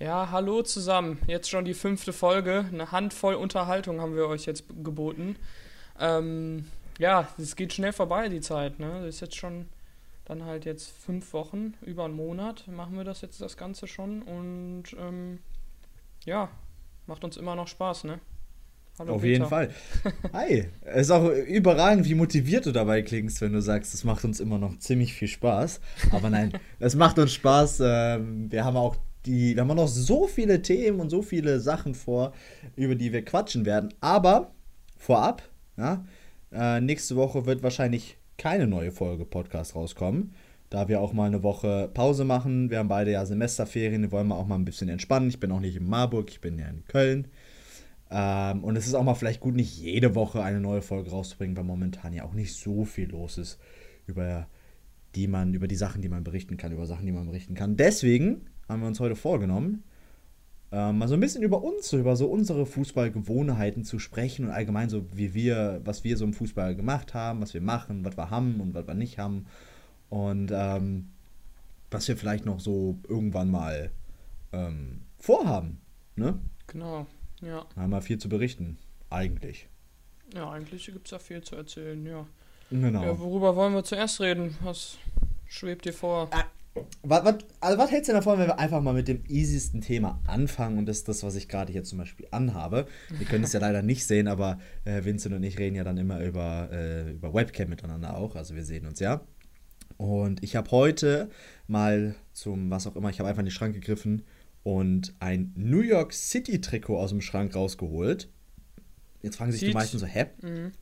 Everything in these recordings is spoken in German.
Ja, hallo zusammen. Jetzt schon die fünfte Folge. Eine Handvoll Unterhaltung haben wir euch jetzt geboten. Ähm, ja, es geht schnell vorbei, die Zeit. Ne? Das ist jetzt schon dann halt jetzt fünf Wochen, über einen Monat machen wir das jetzt das Ganze schon. Und ähm, ja, macht uns immer noch Spaß, ne? Hallo Auf Peter. jeden Fall. Hi. Es ist auch überragend, wie motiviert du dabei klingst, wenn du sagst, es macht uns immer noch ziemlich viel Spaß. Aber nein, es macht uns Spaß. Ähm, wir haben auch die, wir haben noch so viele Themen und so viele Sachen vor, über die wir quatschen werden. Aber vorab, ja, äh, nächste Woche wird wahrscheinlich keine neue Folge Podcast rauskommen, da wir auch mal eine Woche Pause machen. Wir haben beide ja Semesterferien, wir wollen mal auch mal ein bisschen entspannen. Ich bin auch nicht in Marburg, ich bin ja in Köln. Ähm, und es ist auch mal vielleicht gut, nicht jede Woche eine neue Folge rauszubringen, weil momentan ja auch nicht so viel los ist über die man, über die Sachen, die man berichten kann, über Sachen, die man berichten kann. Deswegen haben wir uns heute vorgenommen, äh, mal so ein bisschen über uns, über so unsere Fußballgewohnheiten zu sprechen und allgemein so, wie wir, was wir so im Fußball gemacht haben, was wir machen, was wir haben und was wir nicht haben. Und ähm, was wir vielleicht noch so irgendwann mal ähm, vorhaben. Ne? Genau, ja. Da haben wir viel zu berichten, eigentlich. Ja, eigentlich gibt es ja viel zu erzählen, ja. Genau. Ja, worüber wollen wir zuerst reden? Was schwebt dir vor? Was, was, also was hältst du davon, wenn wir einfach mal mit dem easiesten Thema anfangen? Und das ist das, was ich gerade hier zum Beispiel anhabe. Wir können es ja leider nicht sehen, aber äh, Vincent und ich reden ja dann immer über, äh, über Webcam miteinander auch. Also wir sehen uns ja. Und ich habe heute mal zum, was auch immer, ich habe einfach in die Schrank gegriffen und ein New York City Trikot aus dem Schrank rausgeholt. Jetzt fragen sich Sieht. die meisten so, hä? Mhm.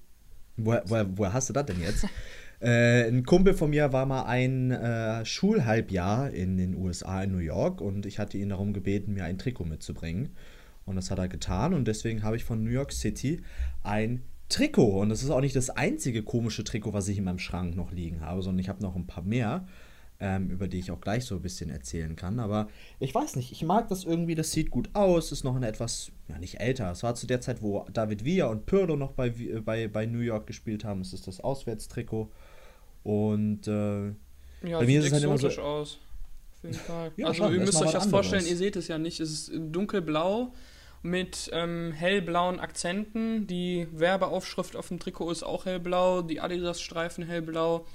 Woher, woher, woher hast du das denn jetzt? Äh, ein Kumpel von mir war mal ein äh, Schulhalbjahr in den USA, in New York, und ich hatte ihn darum gebeten, mir ein Trikot mitzubringen. Und das hat er getan, und deswegen habe ich von New York City ein Trikot. Und das ist auch nicht das einzige komische Trikot, was ich in meinem Schrank noch liegen habe, sondern ich habe noch ein paar mehr ähm, über die ich auch gleich so ein bisschen erzählen kann. Aber ich weiß nicht, ich mag das irgendwie, das sieht gut aus, ist noch ein etwas, ja nicht älter. Es war zu der Zeit, wo David Villa und Pirlo noch bei, bei, bei New York gespielt haben. Es ist das Auswärtstrikot. Und äh, ja, bei mir sieht es halt immer so aus. Auf jeden Fall. ja, also ihr müsst euch das anderes. vorstellen, ihr seht es ja nicht. Es ist dunkelblau mit ähm, hellblauen Akzenten. Die Werbeaufschrift auf dem Trikot ist auch hellblau, die Adidas-Streifen hellblau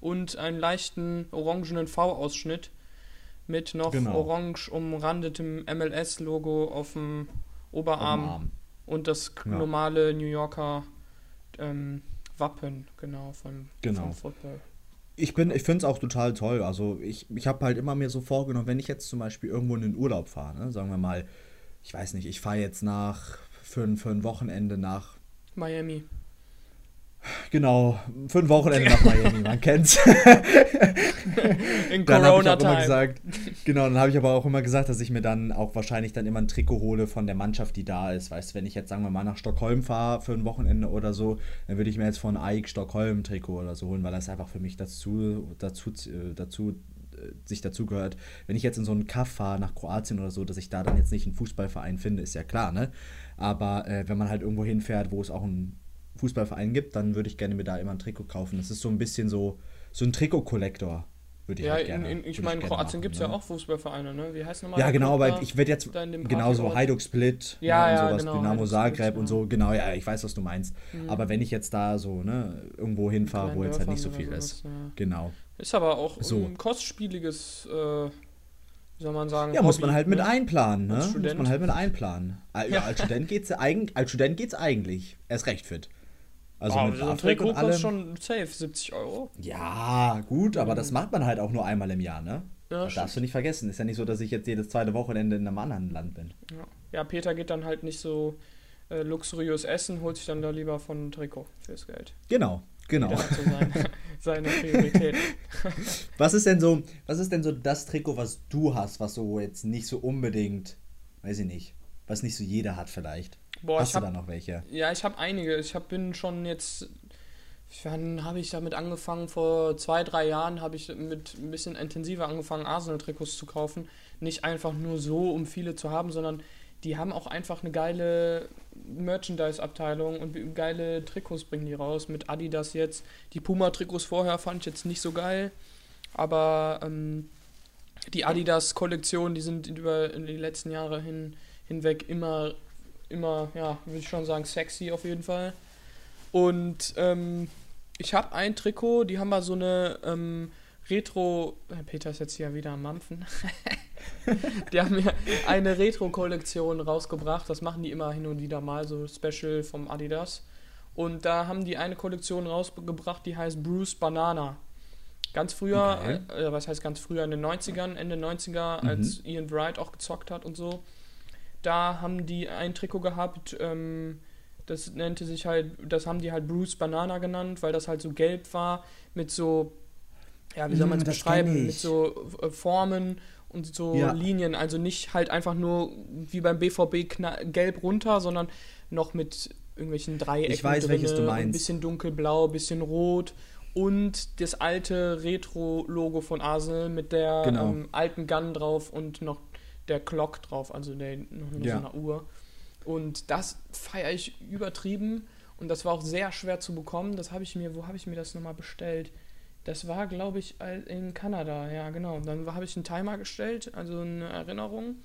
und einen leichten orangenen V-Ausschnitt mit noch genau. orange umrandetem MLS-Logo auf dem Oberarm und das ja. normale New Yorker ähm, Wappen, genau, vom, genau. vom Football. Ich, ich finde es auch total toll. Also ich, ich habe halt immer mir so vorgenommen, wenn ich jetzt zum Beispiel irgendwo in den Urlaub fahre, ne, sagen wir mal, ich weiß nicht, ich fahre jetzt nach für, für ein Wochenende nach Miami. Genau, für ein Wochenende nach Miami, man kennt's. In Corona-Time. gesagt, genau, dann habe ich aber auch immer gesagt, dass ich mir dann auch wahrscheinlich dann immer ein Trikot hole von der Mannschaft, die da ist. Weißt du, wenn ich jetzt, sagen wir mal, nach Stockholm fahre für ein Wochenende oder so, dann würde ich mir jetzt von Ike Stockholm ein Trikot oder so holen, weil das einfach für mich dazu, dazu, dazu äh, sich dazu gehört. Wenn ich jetzt in so einen Kaff fahre nach Kroatien oder so, dass ich da dann jetzt nicht einen Fußballverein finde, ist ja klar, ne? Aber äh, wenn man halt irgendwo hinfährt, wo es auch ein Fußballverein gibt, dann würde ich gerne mir da immer ein Trikot kaufen. Das ist so ein bisschen so, so ein Trikot-Kollektor. Würde ich ja, halt gerne. In, in, ich meine, in Kroatien gibt es ne? ja auch Fußballvereine, ne? Wie heißt nochmal? Ja, genau, aber ich werde jetzt genauso Hajduk Split ja, ne, ja, sowas, genau, Dynamo Zagreb und so, genau, ja, ich weiß, was du meinst. Mhm. Aber wenn ich jetzt da so, ne, irgendwo hinfahre, wo jetzt halt nicht so viel sowas, ist. Ja. Genau. Ist aber auch so. ein kostspieliges, äh, wie soll man sagen? Ja, Hobby, muss man halt ne? mit einplanen, ne? Muss man halt mit einplanen. Ja, als Student geht's eigentlich, als Student geht's eigentlich. Er ist recht fit. Also oh, mit so ein Trikot kostet schon safe 70 Euro. Ja, gut, aber das macht man halt auch nur einmal im Jahr, ne? Ja, das darfst du nicht vergessen. Ist ja nicht so, dass ich jetzt jedes zweite Wochenende in einem anderen Land bin. Ja, ja Peter geht dann halt nicht so äh, luxuriös essen, holt sich dann da lieber von Trikot fürs Geld. Genau, genau. So sein, seine Priorität. was ist denn so, was ist denn so das Trikot, was du hast, was so jetzt nicht so unbedingt, weiß ich nicht, was nicht so jeder hat vielleicht? Boah, Hast du da noch welche? Ja, ich habe einige. Ich hab, bin schon jetzt. Wann habe ich damit angefangen? Vor zwei, drei Jahren habe ich mit ein bisschen intensiver angefangen, Arsenal-Trikots zu kaufen. Nicht einfach nur so, um viele zu haben, sondern die haben auch einfach eine geile Merchandise-Abteilung und geile Trikots bringen die raus. Mit Adidas jetzt. Die Puma-Trikots vorher fand ich jetzt nicht so geil. Aber ähm, Die Adidas-Kollektionen, die sind über die letzten Jahre hin, hinweg immer, immer, ja, würde ich schon sagen, sexy auf jeden Fall. Und ähm, ich habe ein Trikot, die haben mal so eine ähm, Retro. Äh, Peter ist jetzt hier wieder am Mampfen. die haben mir eine Retro-Kollektion rausgebracht. Das machen die immer hin und wieder mal, so Special vom Adidas. Und da haben die eine Kollektion rausgebracht, die heißt Bruce Banana. Ganz früher, okay. äh, was heißt ganz früher, in den 90ern, Ende 90er, mhm. als Ian Wright auch gezockt hat und so. Da haben die ein Trikot gehabt, ähm, das nannte sich halt, das haben die halt Bruce Banana genannt, weil das halt so gelb war, mit so, ja, wie soll man es mm, beschreiben, mit so äh, Formen und so ja. Linien. Also nicht halt einfach nur wie beim BVB gelb runter, sondern noch mit irgendwelchen Dreiecken. Ich weiß, drinne, welches du meinst. Ein bisschen dunkelblau, ein bisschen rot und das alte Retro-Logo von Arsenal mit der genau. ähm, alten Gun drauf und noch der Clock drauf, also der, noch ja. so eine Uhr. Und das feiere ich übertrieben und das war auch sehr schwer zu bekommen. Das habe ich mir, wo habe ich mir das nochmal bestellt? Das war, glaube ich, in Kanada, ja, genau. Dann habe ich einen Timer gestellt, also eine Erinnerung,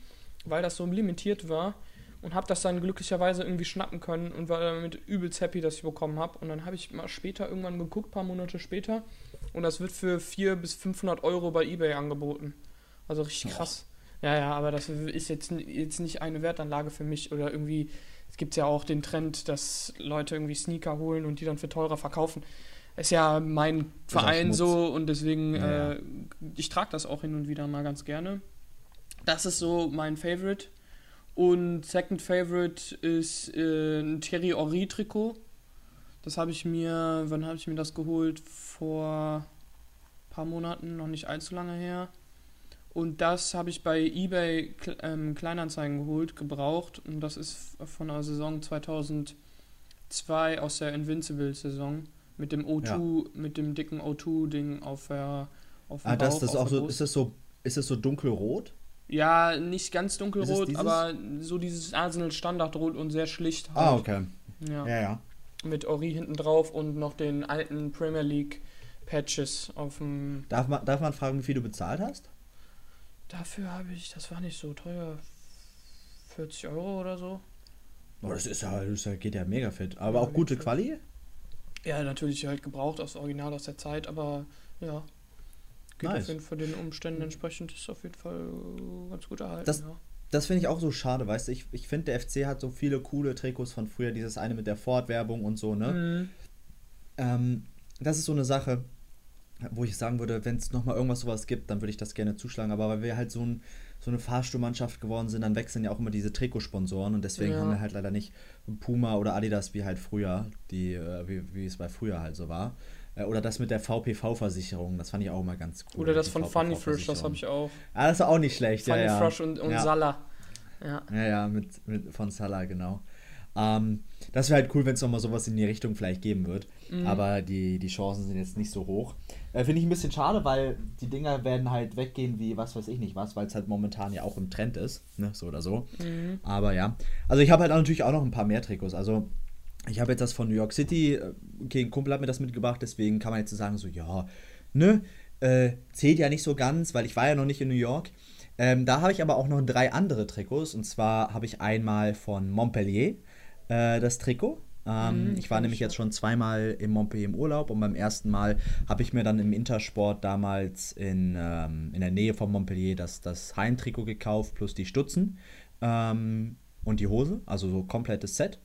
weil das so limitiert war und habe das dann glücklicherweise irgendwie schnappen können und war damit übelst happy, dass ich bekommen habe. Und dann habe ich mal später irgendwann geguckt, paar Monate später, und das wird für 400 bis 500 Euro bei eBay angeboten. Also richtig krass. Ja, ja, aber das ist jetzt, jetzt nicht eine Wertanlage für mich oder irgendwie. Es gibt ja auch den Trend, dass Leute irgendwie Sneaker holen und die dann für teurer verkaufen. Ist ja mein Verein so und deswegen, ja, äh, ich trage das auch hin und wieder mal ganz gerne. Das ist so mein Favorite. Und Second Favorite ist äh, ein Thierry Henry Trikot. Das habe ich mir, wann habe ich mir das geholt? Vor ein paar Monaten, noch nicht allzu lange her. Und das habe ich bei eBay ähm, Kleinanzeigen geholt, gebraucht. Und das ist von der Saison 2002 aus der Invincible-Saison. Mit dem O2, ja. mit dem dicken O2-Ding auf der auf dem Ah, das, Bauch, das auch so, ist das so, ist das so dunkelrot? Ja, nicht ganz dunkelrot, aber so dieses Arsenal Standardrot und sehr schlicht. Ah, halt. Ah, okay. Ja. ja, ja. Mit Ori hinten drauf und noch den alten Premier League Patches auf dem. Darf man, darf man fragen, wie viel du bezahlt hast? Dafür habe ich, das war nicht so teuer, 40 Euro oder so. Oh, das ist ja, das geht ja mega fit. Aber ja, auch gute Quali? Ja, natürlich halt gebraucht aus Original aus der Zeit, aber ja. Geht nice. auf jeden Fall den Umständen entsprechend, ist auf jeden Fall ganz gut erhalten. Das, ja. das finde ich auch so schade, weißt du, ich, ich finde, der FC hat so viele coole Trikots von früher, dieses eine mit der Ford-Werbung und so, ne? Mhm. Ähm, das ist so eine Sache, wo ich sagen würde, wenn es nochmal irgendwas sowas gibt, dann würde ich das gerne zuschlagen. Aber weil wir halt so, ein, so eine Fahrstuhlmannschaft geworden sind, dann wechseln ja auch immer diese Trikotsponsoren und deswegen ja. haben wir halt leider nicht Puma oder Adidas wie halt früher, die, äh, wie, wie es bei früher halt so war. Äh, oder das mit der VPV-Versicherung, das fand ich auch mal ganz cool. Oder das von Funny Fresh, das habe ich auch. Ah, das ist auch nicht schlecht, Funny ja. Funny Fresh und, und ja. Salah. Ja, ja, ja mit, mit, von Salah, genau. Ähm, das wäre halt cool, wenn es nochmal sowas in die Richtung vielleicht geben wird. Mhm. Aber die, die Chancen sind jetzt nicht so hoch. Äh, Finde ich ein bisschen schade, weil die Dinger werden halt weggehen wie was weiß ich nicht was, weil es halt momentan ja auch im Trend ist. Ne? So oder so. Mhm. Aber ja. Also ich habe halt auch natürlich auch noch ein paar mehr Trikots. Also ich habe jetzt das von New York City, äh, okay, ein Kumpel hat mir das mitgebracht, deswegen kann man jetzt sagen, so, ja, ne, äh, zählt ja nicht so ganz, weil ich war ja noch nicht in New York. Ähm, da habe ich aber auch noch drei andere Trikots, und zwar habe ich einmal von Montpellier äh, das Trikot. Ähm, mhm, ich war nämlich jetzt schon zweimal in Montpellier im Urlaub und beim ersten Mal habe ich mir dann im Intersport damals in, ähm, in der Nähe von Montpellier das, das Heimtrikot gekauft, plus die Stutzen ähm, und die Hose, also so komplettes Set.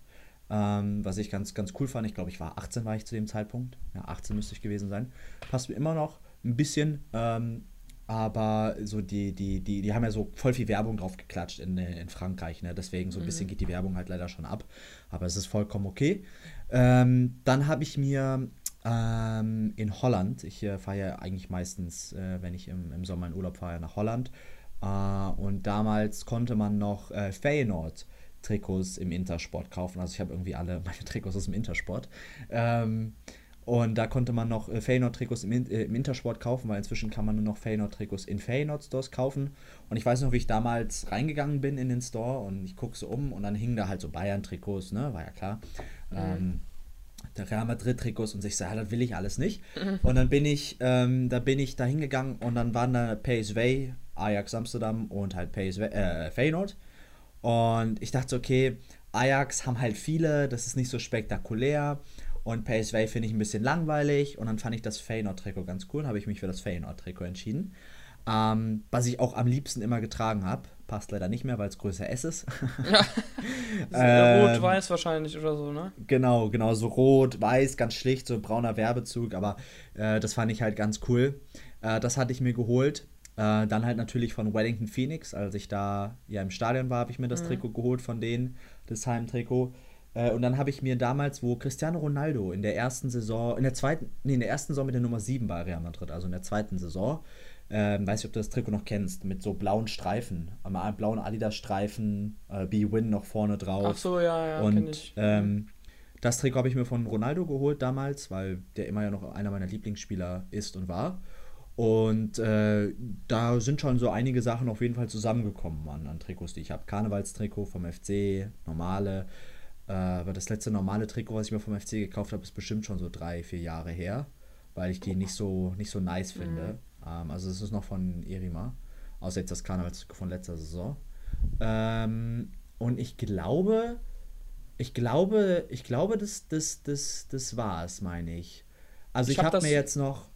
Ähm, was ich ganz, ganz cool fand. Ich glaube, ich war 18 war ich zu dem Zeitpunkt. Ja, 18 müsste ich gewesen sein. Passt mir immer noch ein bisschen. Ähm, aber so die, die, die, die haben ja so voll viel Werbung drauf geklatscht in, in Frankreich. Ne? Deswegen so ein bisschen mhm. geht die Werbung halt leider schon ab. Aber es ist vollkommen okay. Ähm, dann habe ich mir ähm, in Holland, ich äh, fahre ja eigentlich meistens, äh, wenn ich im, im Sommer in Urlaub fahre, nach Holland. Äh, und damals konnte man noch äh, Feyenoord Trikots im Intersport kaufen. Also ich habe irgendwie alle meine Trikots aus dem Intersport. Ähm, und da konnte man noch äh, Feyenoord-Trikots im, äh, im, Intersport kaufen, weil inzwischen kann man nur noch Feyenoord-Trikots in Feyenoord-Stores kaufen. Und ich weiß noch, wie ich damals reingegangen bin in den Store und ich gucke so um und dann hingen da halt so Bayern-Trikots, ne, war ja klar. Mhm. Ähm, der Real Madrid-Trikots und ich sage, ja, das will ich alles nicht. Mhm. Und dann bin ich, ähm, da bin ich da hingegangen und dann waren da PSV Ajax Amsterdam und halt PSV, äh, Feyenoord. Und ich dachte, okay, Ajax haben halt viele, das ist nicht so spektakulär. Und PSV finde ich ein bisschen langweilig. Und dann fand ich das Feyenoord-Trikot ganz cool und habe ich mich für das Feyenoord-Trikot entschieden. Ähm, was ich auch am liebsten immer getragen habe. Passt leider nicht mehr, weil es größer S ist. Ja. ähm, Rot-Weiß wahrscheinlich oder so, ne? Genau, genau, so rot-weiß, ganz schlicht, so brauner Werbezug, aber äh, das fand ich halt ganz cool. Äh, das hatte ich mir geholt. Äh, dann halt natürlich von Wellington Phoenix, als ich da ja im Stadion war, habe ich mir das mhm. Trikot geholt von denen, das Heimtrikot. Äh, und dann habe ich mir damals, wo Cristiano Ronaldo in der ersten Saison, in der zweiten, nee, in der ersten Saison mit der Nummer 7 bei Real Madrid, also in der zweiten Saison, ähm, weiß nicht, ob du das Trikot noch kennst, mit so blauen Streifen, am blauen Adidas-Streifen, äh, B-Win noch vorne drauf. Ach so, ja, ja, Und ich. Ähm, das Trikot habe ich mir von Ronaldo geholt damals, weil der immer ja noch einer meiner Lieblingsspieler ist und war. Und äh, da sind schon so einige Sachen auf jeden Fall zusammengekommen an, an Trikots, die ich habe. Karnevalstrikot vom FC, normale. Äh, aber das letzte normale Trikot, was ich mir vom FC gekauft habe, ist bestimmt schon so drei, vier Jahre her, weil ich die nicht so, nicht so nice finde. Mhm. Ähm, also es ist noch von Erima, außer jetzt das Karnevalstrikot von letzter Saison. Ähm, und ich glaube, ich glaube, ich glaube, das, das, das, das war es, meine ich. Also ich, ich habe hab mir jetzt noch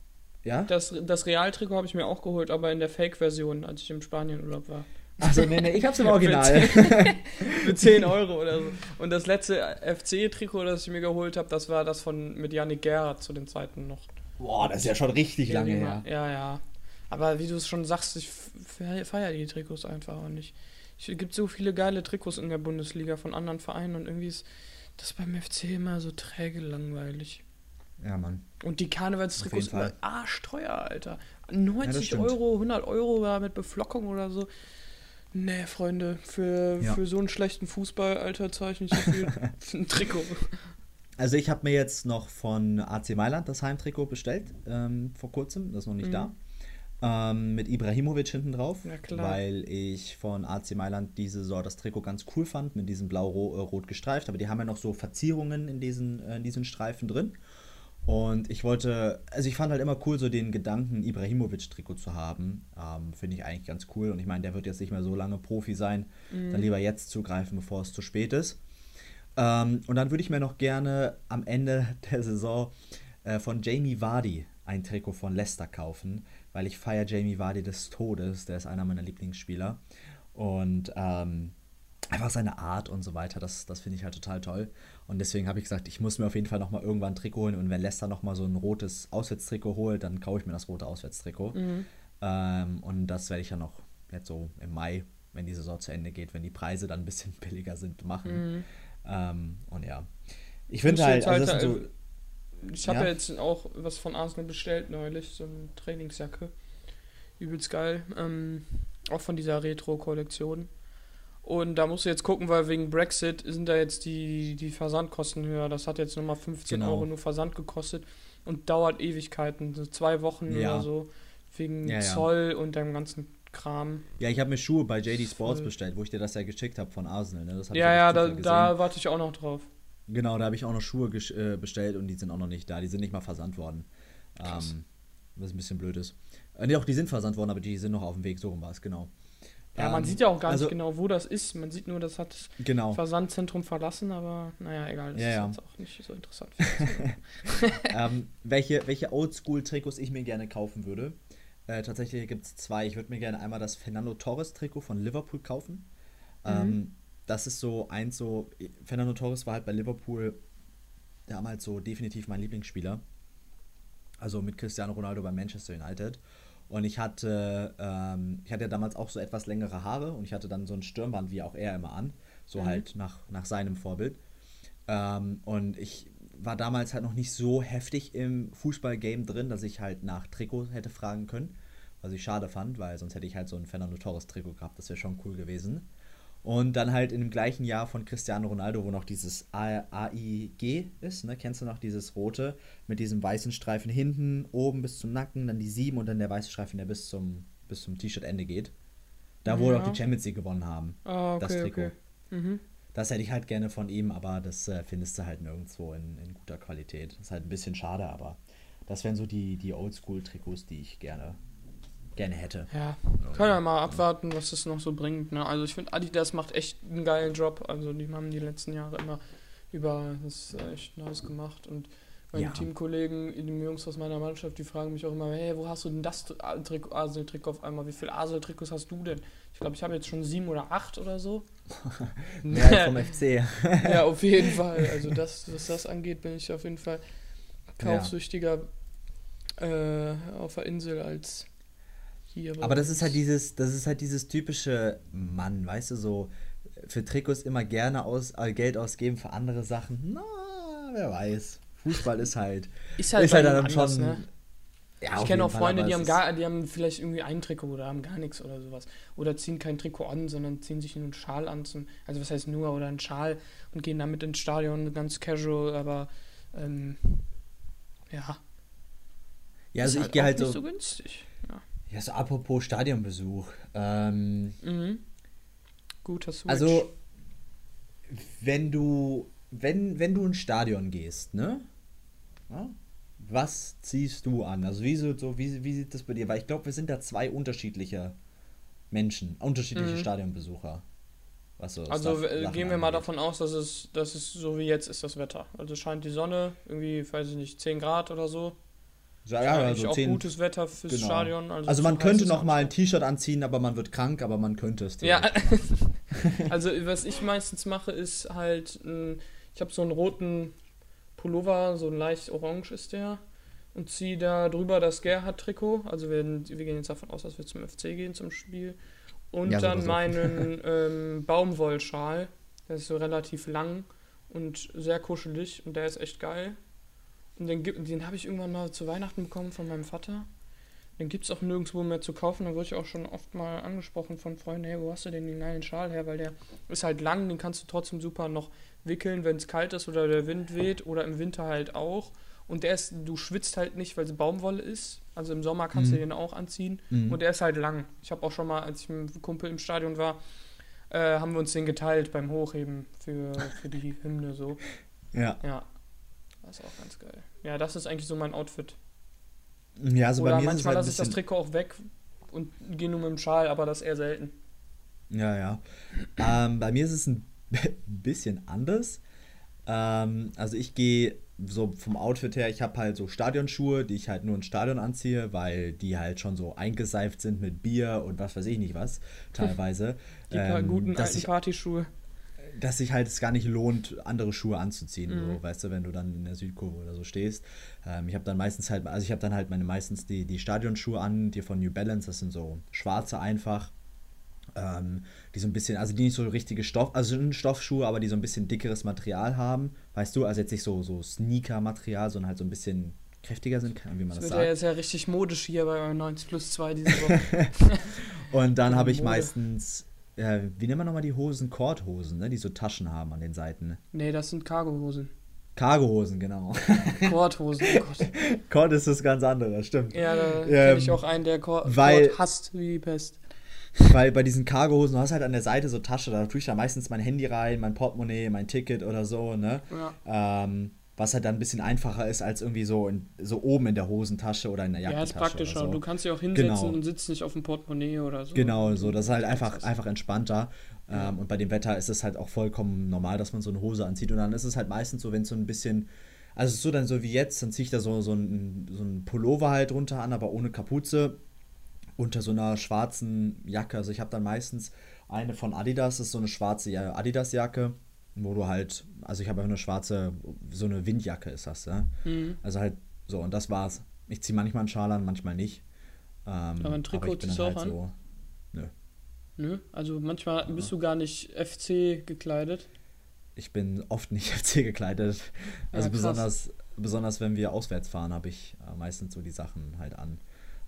ja? Das, das Realtrikot habe ich mir auch geholt, aber in der Fake-Version, als ich im Spanienurlaub war. Also nee, nee, ich hab's im Original. Für 10 Euro oder so. Und das letzte FC-Trikot, das ich mir geholt habe, das war das von mit Yannick Gerhardt zu den Zeiten noch. Boah, das ist ja schon richtig lange her. Ja, ja. Aber wie du es schon sagst, ich feiere die Trikots einfach auch nicht. Es gibt so viele geile Trikots in der Bundesliga von anderen Vereinen und irgendwie ist das beim FC immer so träge langweilig. Ja, Mann. Und die Karnevalstrikots sind arschteuer, Alter. 90 ja, Euro, 100 Euro mit Beflockung oder so. Nee, Freunde, für, ja. für so einen schlechten Fußball, Alter, zahle ich so viel. ein Trikot. Also ich habe mir jetzt noch von AC Mailand das Heimtrikot bestellt, ähm, vor kurzem, das ist noch nicht mhm. da. Ähm, mit Ibrahimovic hinten drauf, weil ich von AC Mailand diese Saison das Trikot ganz cool fand, mit diesem blau-rot gestreift, aber die haben ja noch so Verzierungen in diesen, äh, in diesen Streifen drin. Und ich wollte, also ich fand halt immer cool, so den Gedanken, Ibrahimovic-Trikot zu haben. Ähm, Finde ich eigentlich ganz cool. Und ich meine, der wird jetzt nicht mehr so lange Profi sein. Mhm. Dann lieber jetzt zugreifen, bevor es zu spät ist. Ähm, und dann würde ich mir noch gerne am Ende der Saison äh, von Jamie Vardy ein Trikot von Leicester kaufen, weil ich feiere Jamie Vardy des Todes. Der ist einer meiner Lieblingsspieler. Und ähm, einfach seine Art und so weiter, das, das finde ich halt total toll. Und deswegen habe ich gesagt, ich muss mir auf jeden Fall nochmal irgendwann ein Trikot holen. Und wenn Leicester nochmal so ein rotes Auswärtstrikot holt, dann kaufe ich mir das rote Auswärtstrikot. Mhm. Ähm, und das werde ich ja noch jetzt so im Mai, wenn die Saison zu Ende geht, wenn die Preise dann ein bisschen billiger sind, machen. Mhm. Ähm, und ja. Ich finde halt, also halt so, ich habe ja? ja jetzt auch was von Arsenal bestellt neulich, so eine Trainingsjacke. Übelst geil. Ähm, auch von dieser Retro-Kollektion. Und da musst du jetzt gucken, weil wegen Brexit sind da jetzt die, die Versandkosten höher. Das hat jetzt nochmal 15 genau. Euro nur Versand gekostet und dauert Ewigkeiten, so zwei Wochen ja. oder so, wegen ja, Zoll ja. und dem ganzen Kram. Ja, ich habe mir Schuhe bei JD Sports Voll. bestellt, wo ich dir das ja geschickt habe von Arsenal. Ne? ja, ja, da, da, warte ich auch noch drauf. Genau, da habe ich auch noch Schuhe äh, bestellt und die sind auch noch nicht da. Die sind nicht mal versandt worden. Ähm, was ein bisschen blöd ist. Äh, nee, auch die sind versandt worden, aber die sind noch auf dem Weg, so rum war es, genau. Ja, man ähm, sieht ja auch gar also, nicht genau, wo das ist. Man sieht nur, das hat das genau. Versandzentrum verlassen, aber naja, egal, das ja, ist ja. jetzt auch nicht so interessant. ähm, welche welche Oldschool-Trikots ich mir gerne kaufen würde. Äh, tatsächlich gibt es zwei. Ich würde mir gerne einmal das Fernando Torres-Trikot von Liverpool kaufen. Mhm. Ähm, das ist so eins so. Fernando Torres war halt bei Liverpool damals so definitiv mein Lieblingsspieler. Also mit Cristiano Ronaldo bei Manchester United. Und ich hatte, ähm, ich hatte ja damals auch so etwas längere Haare und ich hatte dann so ein Stirnband wie auch er immer an. So mhm. halt nach, nach seinem Vorbild. Ähm, und ich war damals halt noch nicht so heftig im Fußballgame drin, dass ich halt nach Trikot hätte fragen können. Was ich schade fand, weil sonst hätte ich halt so ein Fernando Torres Trikot gehabt. Das wäre schon cool gewesen. Und dann halt in dem gleichen Jahr von Cristiano Ronaldo, wo noch dieses AIG ist, ne? Kennst du noch dieses rote mit diesem weißen Streifen hinten, oben bis zum Nacken, dann die sieben und dann der weiße Streifen, der bis zum, bis zum T-Shirt-Ende geht. Da, wo ja. auch die Champions League gewonnen haben. Ah, okay, das Trikot. Okay. Mhm. Das hätte ich halt gerne von ihm, aber das äh, findest du halt nirgendwo in, in guter Qualität. Das ist halt ein bisschen schade, aber das wären so die, die Oldschool-Trikots, die ich gerne gerne hätte. Ja, können wir mal abwarten, was das noch so bringt. Ne? Also ich finde, Adidas macht echt einen geilen Job. Also die haben die letzten Jahre immer über das echt nice gemacht und meine ja. Teamkollegen, die Jungs aus meiner Mannschaft, die fragen mich auch immer, hey, wo hast du denn das Trikot, Asel-Trikot auf einmal? Wie viele Asel-Trikots hast du denn? Ich glaube, ich habe jetzt schon sieben oder acht oder so. Mehr vom FC. ja, auf jeden Fall. Also das, was das angeht, bin ich auf jeden Fall kaufsüchtiger ja. äh, auf der Insel als hier. Aber das ist halt dieses, das ist halt dieses typische Mann, weißt du, so für Trikots immer gerne aus, äh, Geld ausgeben für andere Sachen. Na, wer weiß. Fußball ist halt. Ist halt, ist halt dann anders, schon. Ne? Ja, ich kenne auch Freunde, Fall, die haben, gar, die haben vielleicht irgendwie ein Trikot oder haben gar nichts oder sowas. Oder ziehen kein Trikot an, sondern ziehen sich nur einen Schal an. Zum, also was heißt nur oder einen Schal und gehen damit ins Stadion ganz casual, aber ähm, ja. Ja, also ich halt gehe halt so. so günstig. Ja. so apropos Stadionbesuch. Ähm, mhm. Guter Switch. Also, wenn du, wenn, wenn du ins Stadion gehst, ne? Ja? Was ziehst du an? Also wie, so, so, wie, wie sieht das bei dir? Weil ich glaube, wir sind da zwei unterschiedliche Menschen, unterschiedliche mhm. Stadionbesucher. So also Sachen gehen wir mal angeht. davon aus, dass es, dass es so wie jetzt ist das Wetter. Also scheint die Sonne, irgendwie, weiß ich nicht, 10 Grad oder so. Ja, ja also auch 10, gutes Wetter fürs genau. Stadion. Also, also man könnte noch mal ein T-Shirt anziehen, aber man wird krank, aber man könnte es. Ja, also was ich meistens mache, ist halt, ich habe so einen roten Pullover, so ein leicht orange ist der. Und ziehe da drüber das Gerhard-Trikot. Also wir, wir gehen jetzt davon aus, dass wir zum FC gehen zum Spiel. Und ja, dann so. meinen ähm, Baumwollschal. Der ist so relativ lang und sehr kuschelig und der ist echt geil. Und den, den habe ich irgendwann mal zu Weihnachten bekommen von meinem Vater. Den gibt es auch nirgendwo mehr zu kaufen. Da wurde ich auch schon oft mal angesprochen von Freunden, hey, wo hast du denn den geilen Schal her? Weil der ist halt lang, den kannst du trotzdem super noch wickeln, wenn es kalt ist oder der Wind weht oder im Winter halt auch. Und der ist, du schwitzt halt nicht, weil es Baumwolle ist. Also im Sommer kannst mhm. du den auch anziehen. Mhm. Und der ist halt lang. Ich habe auch schon mal, als ich mit einem Kumpel im Stadion war, äh, haben wir uns den geteilt beim Hochheben für, für die Hymne so. Ja. Ja. Das ist auch ganz geil. Ja, das ist eigentlich so mein Outfit. Ja, also Oder bei mir manchmal halt lasse ich das Trikot auch weg und gehe nur mit dem Schal, aber das eher selten. Ja, ja. ähm, bei mir ist es ein bisschen anders. Ähm, also ich gehe so vom Outfit her, ich habe halt so Stadionschuhe, die ich halt nur ins Stadion anziehe, weil die halt schon so eingeseift sind mit Bier und was weiß ich nicht was, teilweise. Die ähm, guten alten Partyschuhe dass sich halt es gar nicht lohnt, andere Schuhe anzuziehen, mhm. so, weißt du, wenn du dann in der Südkurve oder so stehst. Ähm, ich habe dann meistens halt, also ich habe dann halt meine meistens die, die Stadionschuhe an, die von New Balance, das sind so schwarze einfach. Ähm, die so ein bisschen, also die nicht so richtige Stoff, also sind Stoffschuhe, aber die so ein bisschen dickeres Material haben, weißt du, also jetzt nicht so, so Sneaker-Material, sondern halt so ein bisschen kräftiger sind, wie man das, das sagt. Ja jetzt ja richtig modisch hier bei 90 plus 2 diese Woche. und dann habe ich meistens äh, wie nennt man nochmal die Hosen? Korthosen, ne? die so Taschen haben an den Seiten. Nee, das sind Cargohosen. Cargohosen, genau. Korthosen, oh Gott. Kord ist das ganz andere, stimmt. Ja, da ähm, kenne ich auch einen, der Kord, hasst wie die Pest. Weil bei diesen Cargohosen, du hast halt an der Seite so Tasche, da tue ich da meistens mein Handy rein, mein Portemonnaie, mein Ticket oder so, ne? Ja. Ähm, was halt dann ein bisschen einfacher ist als irgendwie so, in, so oben in der Hosentasche oder in der Jacke. Ja, ist praktischer. So. Du kannst dich auch hinsetzen genau. und sitzt nicht auf dem Portemonnaie oder so. Genau, so. Das ist halt einfach, einfach entspannter. Ja. Ähm, und bei dem Wetter ist es halt auch vollkommen normal, dass man so eine Hose anzieht. Und dann ist es halt meistens so, wenn es so ein bisschen. Also so dann so wie jetzt, dann ziehe ich da so, so, ein, so ein Pullover halt drunter an, aber ohne Kapuze. Unter so einer schwarzen Jacke. Also ich habe dann meistens eine von Adidas, das ist so eine schwarze Adidas-Jacke wo du halt, also ich habe einfach eine schwarze, so eine Windjacke ist das, ja. Mhm. Also halt so, und das war's. Ich ziehe manchmal einen Schal an, manchmal nicht. Ähm, aber ein Trikot ziehst du auch halt an? So, nö. Nö, also manchmal bist du gar nicht FC gekleidet. Ich bin oft nicht FC gekleidet. Also ja, besonders, besonders wenn wir auswärts fahren, habe ich äh, meistens so die Sachen halt an.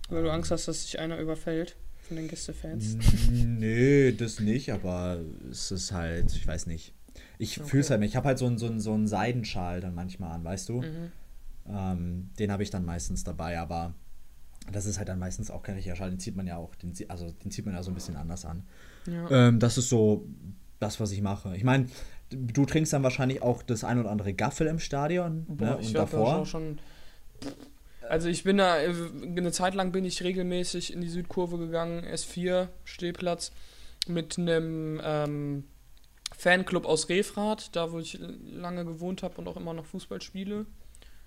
Weil du ähm, Angst hast, dass sich einer überfällt von den Gästefans? Nö, das nicht, aber es ist halt, ich weiß nicht. Ich okay. fühle es halt nicht. Ich habe halt so einen, so, einen, so einen Seidenschal dann manchmal an, weißt du? Mhm. Ähm, den habe ich dann meistens dabei, aber das ist halt dann meistens auch kein richtiger Schal. Den zieht man ja auch, den, also den zieht man ja so ein bisschen anders an. Ja. Ähm, das ist so das, was ich mache. Ich meine, du trinkst dann wahrscheinlich auch das ein oder andere Gaffel im Stadion. Boah, ne? ich und davor. Schon Also ich bin da, äh, eine Zeit lang bin ich regelmäßig in die Südkurve gegangen, S4, Stehplatz, mit einem ähm, Fanclub aus Refrath, da wo ich lange gewohnt habe und auch immer noch Fußball spiele.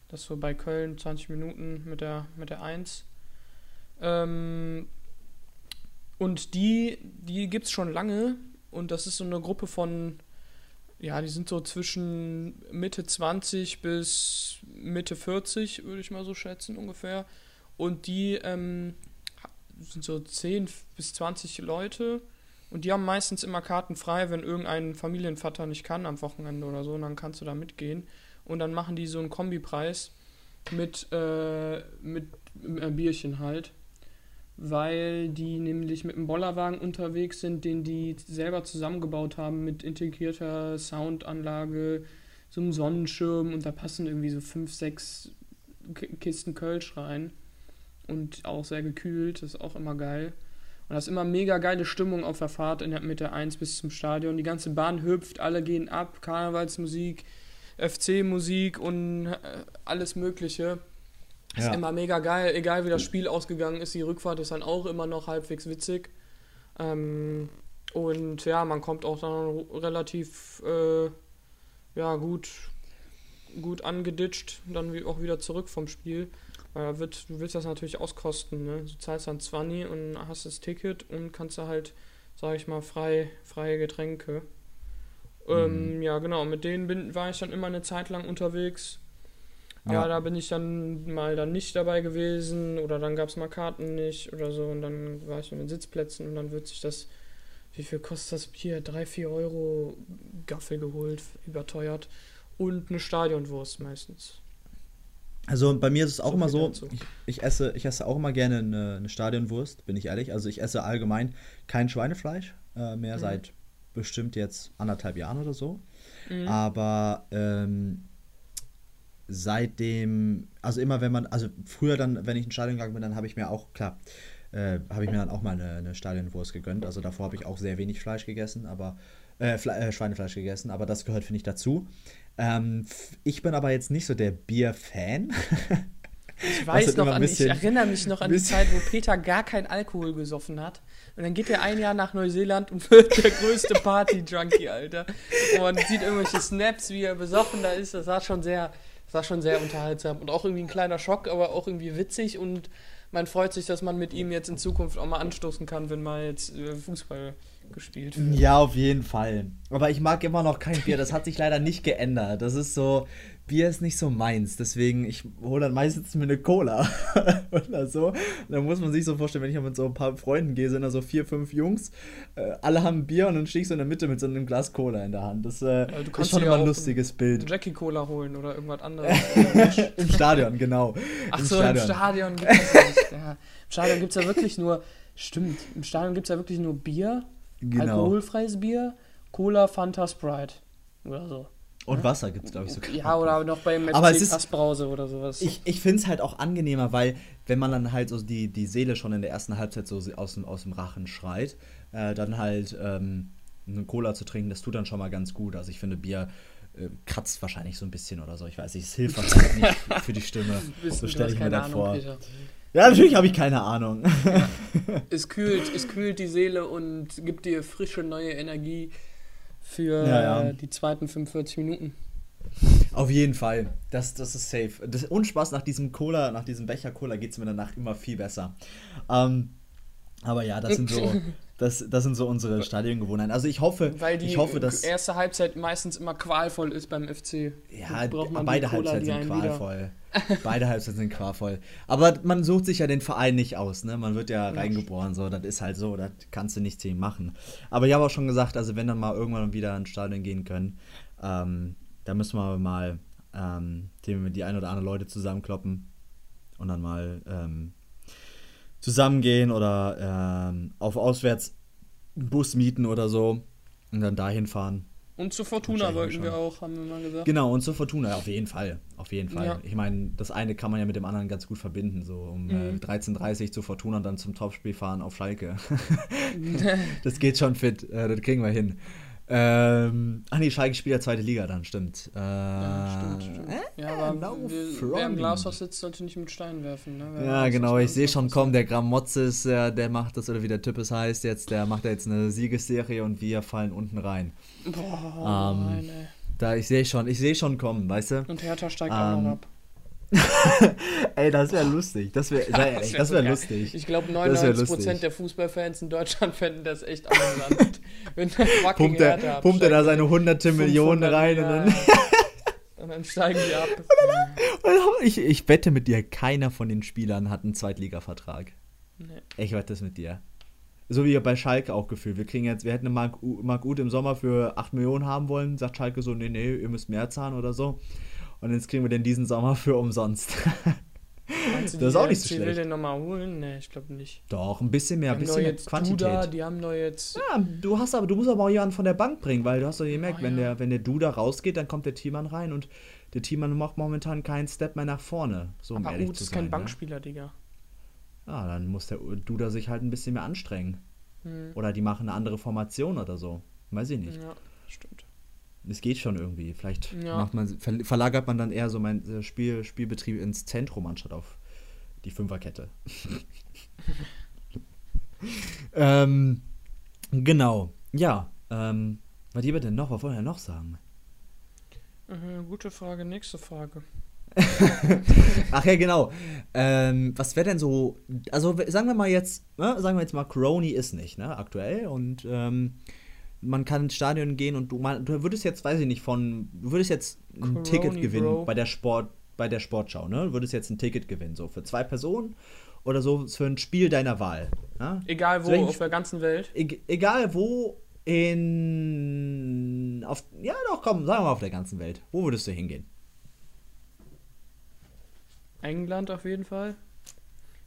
Das so bei Köln 20 Minuten mit der, mit der 1. Ähm, und die, die gibt es schon lange und das ist so eine Gruppe von, ja, die sind so zwischen Mitte 20 bis Mitte 40, würde ich mal so schätzen ungefähr. Und die ähm, sind so 10 bis 20 Leute und die haben meistens immer Karten frei, wenn irgendein Familienvater nicht kann am Wochenende oder so, und dann kannst du da mitgehen. Und dann machen die so einen Kombipreis mit, äh, mit äh, Bierchen halt. Weil die nämlich mit einem Bollerwagen unterwegs sind, den die selber zusammengebaut haben mit integrierter Soundanlage, so einem Sonnenschirm und da passen irgendwie so fünf, sechs Kisten Kölsch rein. Und auch sehr gekühlt, das ist auch immer geil. Und das ist immer mega geile Stimmung auf der Fahrt in der Mitte 1 bis zum Stadion. Die ganze Bahn hüpft, alle gehen ab, Karnevalsmusik, FC-Musik und äh, alles Mögliche. Ja. Ist immer mega geil, egal wie das Spiel ausgegangen ist. Die Rückfahrt ist dann auch immer noch halbwegs witzig. Ähm, und ja, man kommt auch dann relativ äh, ja, gut, gut angeditscht, dann auch wieder zurück vom Spiel. Weil wird, du willst das natürlich auskosten, ne? Du zahlst dann 20 und hast das Ticket und kannst da halt, sag ich mal, frei, freie Getränke. Ähm, mhm. Ähm, ja, genau, mit denen bin, war ich dann immer eine Zeit lang unterwegs. Ja. ja, da bin ich dann mal dann nicht dabei gewesen oder dann gab es mal Karten nicht oder so und dann war ich in den Sitzplätzen und dann wird sich das, wie viel kostet das Bier? 3, 4 Euro Gaffel geholt, überteuert und eine Stadionwurst meistens. Also bei mir ist es auch so immer so, ich, ich, esse, ich esse auch immer gerne eine, eine, Stadionwurst, bin ich ehrlich. Also ich esse allgemein kein Schweinefleisch äh, mehr mhm. seit bestimmt jetzt anderthalb Jahren oder so. Mhm. Aber ähm, seitdem, also immer wenn man, also früher dann, wenn ich ins Stadion gegangen bin, dann habe ich mir auch, klar, äh, habe ich mir dann auch mal eine, eine Stadionwurst gegönnt. Also davor habe ich auch sehr wenig Fleisch gegessen, aber äh, äh, Schweinefleisch gegessen, aber das gehört, finde ich, dazu. Ähm, ich bin aber jetzt nicht so der Bier-Fan. Ich weiß noch an, bisschen, ich erinnere mich noch an die Zeit, wo Peter gar kein Alkohol gesoffen hat. Und dann geht er ein Jahr nach Neuseeland und wird der größte Party-Junkie, Alter. Und sieht irgendwelche Snaps, wie er besoffen da ist. Das war schon sehr, das war schon sehr unterhaltsam. Und auch irgendwie ein kleiner Schock, aber auch irgendwie witzig. Und man freut sich, dass man mit ihm jetzt in Zukunft auch mal anstoßen kann, wenn mal jetzt äh, Fußball gespielt wird. Ja, auf jeden Fall. Aber ich mag immer noch kein Bier. Das hat sich leider nicht geändert. Das ist so, Bier ist nicht so meins. Deswegen, ich hole dann meistens mir eine Cola oder so. Und dann muss man sich so vorstellen, wenn ich mit so ein paar Freunden gehe, sind da so vier, fünf Jungs. Äh, alle haben Bier und dann stehe ich so in der Mitte mit so einem Glas Cola in der Hand. Das äh, ist schon immer ein lustiges Bild. Jackie Cola holen oder irgendwas anderes. Im Stadion, genau. Ach Im so, Stadion. im Stadion gibt es. Ja. Im Stadion gibt es ja wirklich nur. Stimmt, im Stadion gibt es ja wirklich nur Bier Genau. Alkoholfreies Bier, Cola, Fanta, Sprite oder so. Und Wasser gibt es, glaube ich, sogar. Ja, oder noch bei Fassbrause oder sowas. Ich, ich finde es halt auch angenehmer, weil wenn man dann halt so die, die Seele schon in der ersten Halbzeit so aus dem, aus dem Rachen schreit, äh, dann halt ähm, eine Cola zu trinken, das tut dann schon mal ganz gut. Also ich finde, Bier äh, kratzt wahrscheinlich so ein bisschen oder so. Ich weiß nicht, es hilft wahrscheinlich nicht für die Stimme. so stelle ich mir das vor. Peter. Ja, natürlich habe ich keine Ahnung. Es, kühlt, es kühlt die Seele und gibt dir frische neue Energie für ja, ja. die zweiten 45 Minuten. Auf jeden Fall. Das, das ist safe. Das, und Spaß nach diesem Cola, nach diesem Becher Cola geht es mir danach immer viel besser. Ähm, aber ja, das sind so, das, das sind so unsere Stadiongewohnheiten. Also ich hoffe, Weil die ich hoffe, dass erste Halbzeit meistens immer qualvoll ist beim FC. Ja, beide Halbzeiten sind qualvoll. beide Halbzeiten sind qualvoll. Aber man sucht sich ja den Verein nicht aus, ne? Man wird ja, reingeboren, so, das ist halt so, das kannst du nicht gegen machen. Aber ich habe auch schon gesagt, also wenn dann mal irgendwann wieder ins Stadion gehen können, ähm, da müssen wir mal ähm, die ein oder andere Leute zusammenkloppen und dann mal ähm, zusammengehen oder ähm, auf auswärts Bus mieten oder so und dann dahin fahren. Und zur Fortuna wollten wir auch, haben wir mal gesagt. Genau, und zur Fortuna, auf jeden Fall. Auf jeden Fall. Ja. Ich meine, das eine kann man ja mit dem anderen ganz gut verbinden. So um äh, mhm. äh, 13.30 Uhr zur Fortuna und dann zum Topspiel fahren auf Schalke. das geht schon fit, äh, das kriegen wir hin. Ähm, ach nee, Schalke spielt ja zweite Liga dann, stimmt. Äh, ja, stimmt, stimmt. Äh, ja, aber no wir, wer im Glashaus sitzt, sollte nicht mit Steinen werfen. Ne? Wer ja, genau, ich sehe schon, komm, der Gramotzes, der, der macht das, oder wie der Typ es heißt jetzt, der macht ja jetzt eine Siegesserie und wir fallen unten rein. Boah, ähm, nein, ey. Da, ich sehe schon, ich sehe schon kommen, weißt du? Und Hertha steigt ähm, auch noch ab. Ey, das wäre lustig. Das wäre das wär, wär lustig. Ich glaube, 99% der Fußballfans in Deutschland fänden das echt amüsant. Wenn der pumpt er, pumpt er da seine hunderte Millionen rein ja, und dann. und dann steigen die ab. ich, ich wette mit dir, keiner von den Spielern hat einen Zweitliga-Vertrag. Nee. Ich wette das mit dir. So wie bei Schalke auch gefühlt. Wir kriegen jetzt, wir hätten Marc, Marc Uth im Sommer für 8 Millionen haben wollen, sagt Schalke so, nee, nee, ihr müsst mehr zahlen oder so. Und jetzt kriegen wir den diesen Sommer für umsonst. Meinst du, das ist auch nicht so schlecht. will den nochmal holen? Nee, ich glaube nicht. Doch, ein bisschen mehr, ein bisschen mehr Quantität. Duda, die haben doch jetzt. Ja, du hast aber, du musst aber auch jemanden von der Bank bringen, weil du hast doch gemerkt, oh, wenn ja. der, wenn der Duda rausgeht, dann kommt der Teammann rein und der Teammann macht momentan keinen Step mehr nach vorne. So aber um ehrlich Uth zu ist kein ne? Bankspieler, Digga. Ja, dann muss der Duda sich halt ein bisschen mehr anstrengen. Hm. Oder die machen eine andere Formation oder so. Weiß ich nicht. Ja, es geht schon irgendwie. Vielleicht ja. macht man, verlagert man dann eher so mein Spiel, Spielbetrieb ins Zentrum anstatt auf die Fünferkette. ähm, genau. Ja. Ähm, was lieber denn noch? Was wollen wir noch sagen? Äh, gute Frage, nächste Frage. Ach ja, genau. Ähm, was wäre denn so, also sagen wir mal jetzt, ne, sagen wir jetzt mal, Crony ist nicht, ne, aktuell und ähm, man kann ins Stadion gehen und du, man, du würdest jetzt, weiß ich nicht, von, du würdest jetzt ein Coroni, Ticket gewinnen Bro. bei der Sport, bei der Sportschau, ne? Du würdest jetzt ein Ticket gewinnen, so für zwei Personen oder so für ein Spiel deiner Wahl. Ja? Egal wo, auf der ganzen Welt. E egal wo in. Auf, ja, doch, komm, sagen wir mal auf der ganzen Welt. Wo würdest du hingehen? England auf jeden Fall.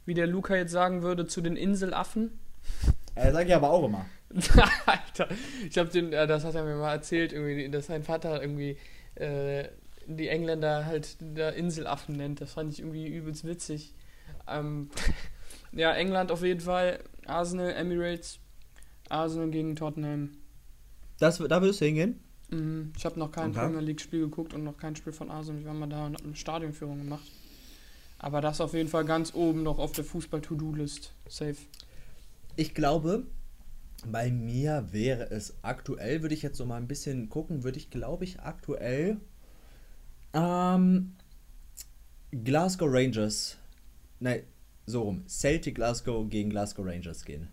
Wie der Luca jetzt sagen würde, zu den Inselaffen. Er sagt ja aber auch immer. Alter, ich habe den, äh, das hat er mir mal erzählt, irgendwie, dass sein Vater irgendwie äh, die Engländer halt der Inselaffen nennt. Das fand ich irgendwie übelst witzig. Ähm, ja, England auf jeden Fall. Arsenal, Emirates. Arsenal gegen Tottenham. Das, da würdest du hingehen? Mhm, ich habe noch kein okay. Premier League-Spiel geguckt und noch kein Spiel von Arsenal. Ich war mal da und habe eine Stadionführung gemacht. Aber das auf jeden Fall ganz oben noch auf der Fußball-To-Do-List. Safe. Ich glaube, bei mir wäre es aktuell, würde ich jetzt so mal ein bisschen gucken, würde ich glaube ich aktuell ähm, Glasgow Rangers, nein, so rum, Celtic Glasgow gegen Glasgow Rangers gehen.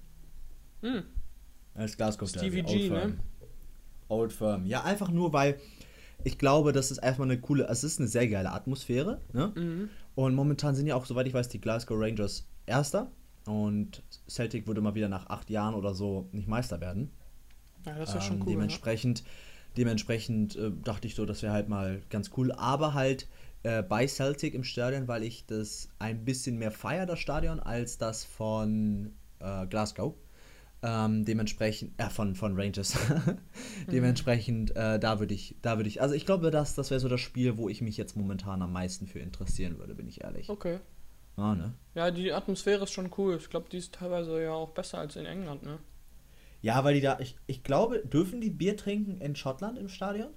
Hm. Als Glasgow Stevie G, Old ne? Old Firm. Ja, einfach nur, weil ich glaube, das ist erstmal eine coole, es ist eine sehr geile Atmosphäre, ne? Mhm. Und momentan sind ja auch, soweit ich weiß, die Glasgow Rangers Erster. Und Celtic würde mal wieder nach acht Jahren oder so nicht Meister werden. Ja, das wäre ähm, schon cool. Dementsprechend, ja. dementsprechend äh, dachte ich so, das wäre halt mal ganz cool. Aber halt äh, bei Celtic im Stadion, weil ich das ein bisschen mehr feiere, das Stadion, als das von äh, Glasgow. Ähm, dementsprechend, äh, von, von Rangers. dementsprechend, äh, da würde ich, da würde ich, also ich glaube, das, das wäre so das Spiel, wo ich mich jetzt momentan am meisten für interessieren würde, bin ich ehrlich. Okay. Ah, ne? Ja, die Atmosphäre ist schon cool. Ich glaube, die ist teilweise ja auch besser als in England, ne? Ja, weil die da, ich, ich glaube, dürfen die Bier trinken in Schottland im Stadion?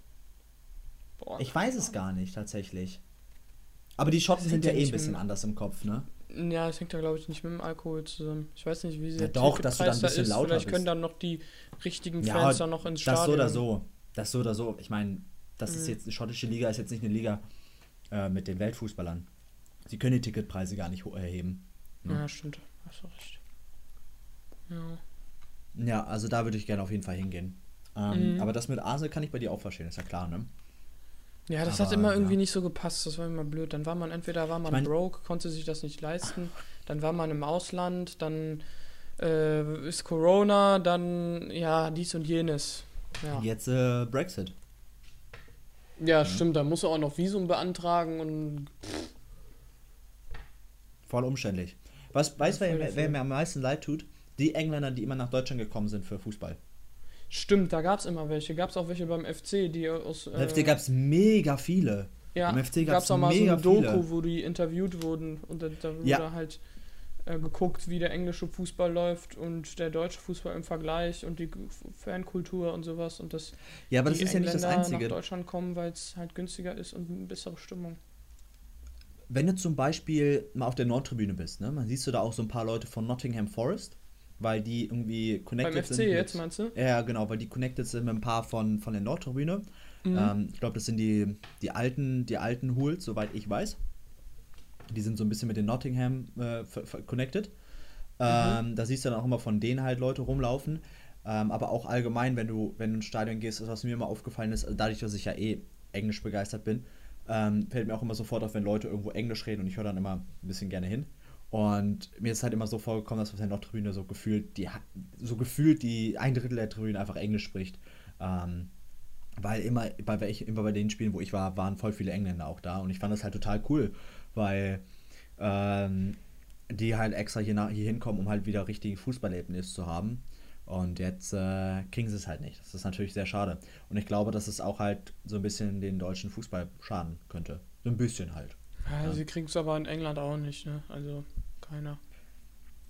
Boah, ich weiß es gar nicht, tatsächlich. Aber die Schotten sind ja eh ein bisschen anders im Kopf, ne? Ja, das hängt ja, glaube ich, nicht mit dem Alkohol zusammen. Ich weiß nicht, wie sie ja, doch, dass du dann ein bisschen lauter Vielleicht können dann noch die richtigen Fans ja, dann noch ins Stadion. Das so oder so. Das so oder so. Ich meine, das mhm. ist jetzt, die schottische Liga ist jetzt nicht eine Liga äh, mit den Weltfußballern. Sie können die Ticketpreise gar nicht erheben. Ne? Ja, stimmt. Hast du recht. Ja. Ja, also da würde ich gerne auf jeden Fall hingehen. Ähm, mhm. Aber das mit Arsenal kann ich bei dir auch verstehen, ist ja klar, ne? Ja, das aber, hat immer irgendwie ja. nicht so gepasst, das war immer blöd. Dann war man entweder war man ich mein, broke, konnte sich das nicht leisten, dann war man im Ausland, dann äh, ist Corona, dann ja, dies und jenes. Ja. Jetzt äh, Brexit. Ja, ja, stimmt, da muss er auch noch Visum beantragen und pff, Voll umständlich. Was, weißt du, wer, wer, mir am meisten leid tut? Die Engländer, die immer nach Deutschland gekommen sind für Fußball. Stimmt, da gab es immer welche. Gab es auch welche beim FC, die aus. Äh, FC gab es mega viele. Ja, Im FC gab es auch mal so eine Doku, viele. wo die interviewt wurden und da, da wurde ja. halt äh, geguckt, wie der englische Fußball läuft und der deutsche Fußball im Vergleich und die Fankultur und sowas und das. Ja, aber das ist Engländer ja nicht das Einzige. nach Deutschland kommen, weil es halt günstiger ist und eine bessere Stimmung. Wenn du zum Beispiel mal auf der Nordtribüne bist, ne, man siehst du da auch so ein paar Leute von Nottingham Forest, weil die irgendwie connected Beim FC sind. jetzt meinst du? Ja, genau, weil die connected sind mit ein paar von, von der Nordtribüne. Mhm. Ähm, ich glaube, das sind die, die alten, die alten Hools, soweit ich weiß. Die sind so ein bisschen mit den Nottingham äh, connected. Ähm, mhm. Da siehst du dann auch immer von denen halt Leute rumlaufen. Ähm, aber auch allgemein, wenn du, wenn du ins Stadion gehst, was mir immer aufgefallen ist, also dadurch, dass ich ja eh Englisch begeistert bin, ähm, fällt mir auch immer sofort auf, wenn Leute irgendwo Englisch reden und ich höre dann immer ein bisschen gerne hin. Und mir ist halt immer so vorgekommen, dass auf der Nordtribüne so gefühlt die, so gefühlt die ein Drittel der Tribüne einfach Englisch spricht. Ähm, weil immer bei, welch, immer bei den Spielen, wo ich war, waren voll viele Engländer auch da und ich fand das halt total cool, weil ähm, die halt extra hier, nach, hier hinkommen, um halt wieder richtige Fußballerlebnis zu haben. Und jetzt äh, kriegen sie es halt nicht. Das ist natürlich sehr schade. Und ich glaube, dass es auch halt so ein bisschen den deutschen Fußball schaden könnte. So ein bisschen halt. Ja, ja. sie kriegen es aber in England auch nicht, ne? Also keiner.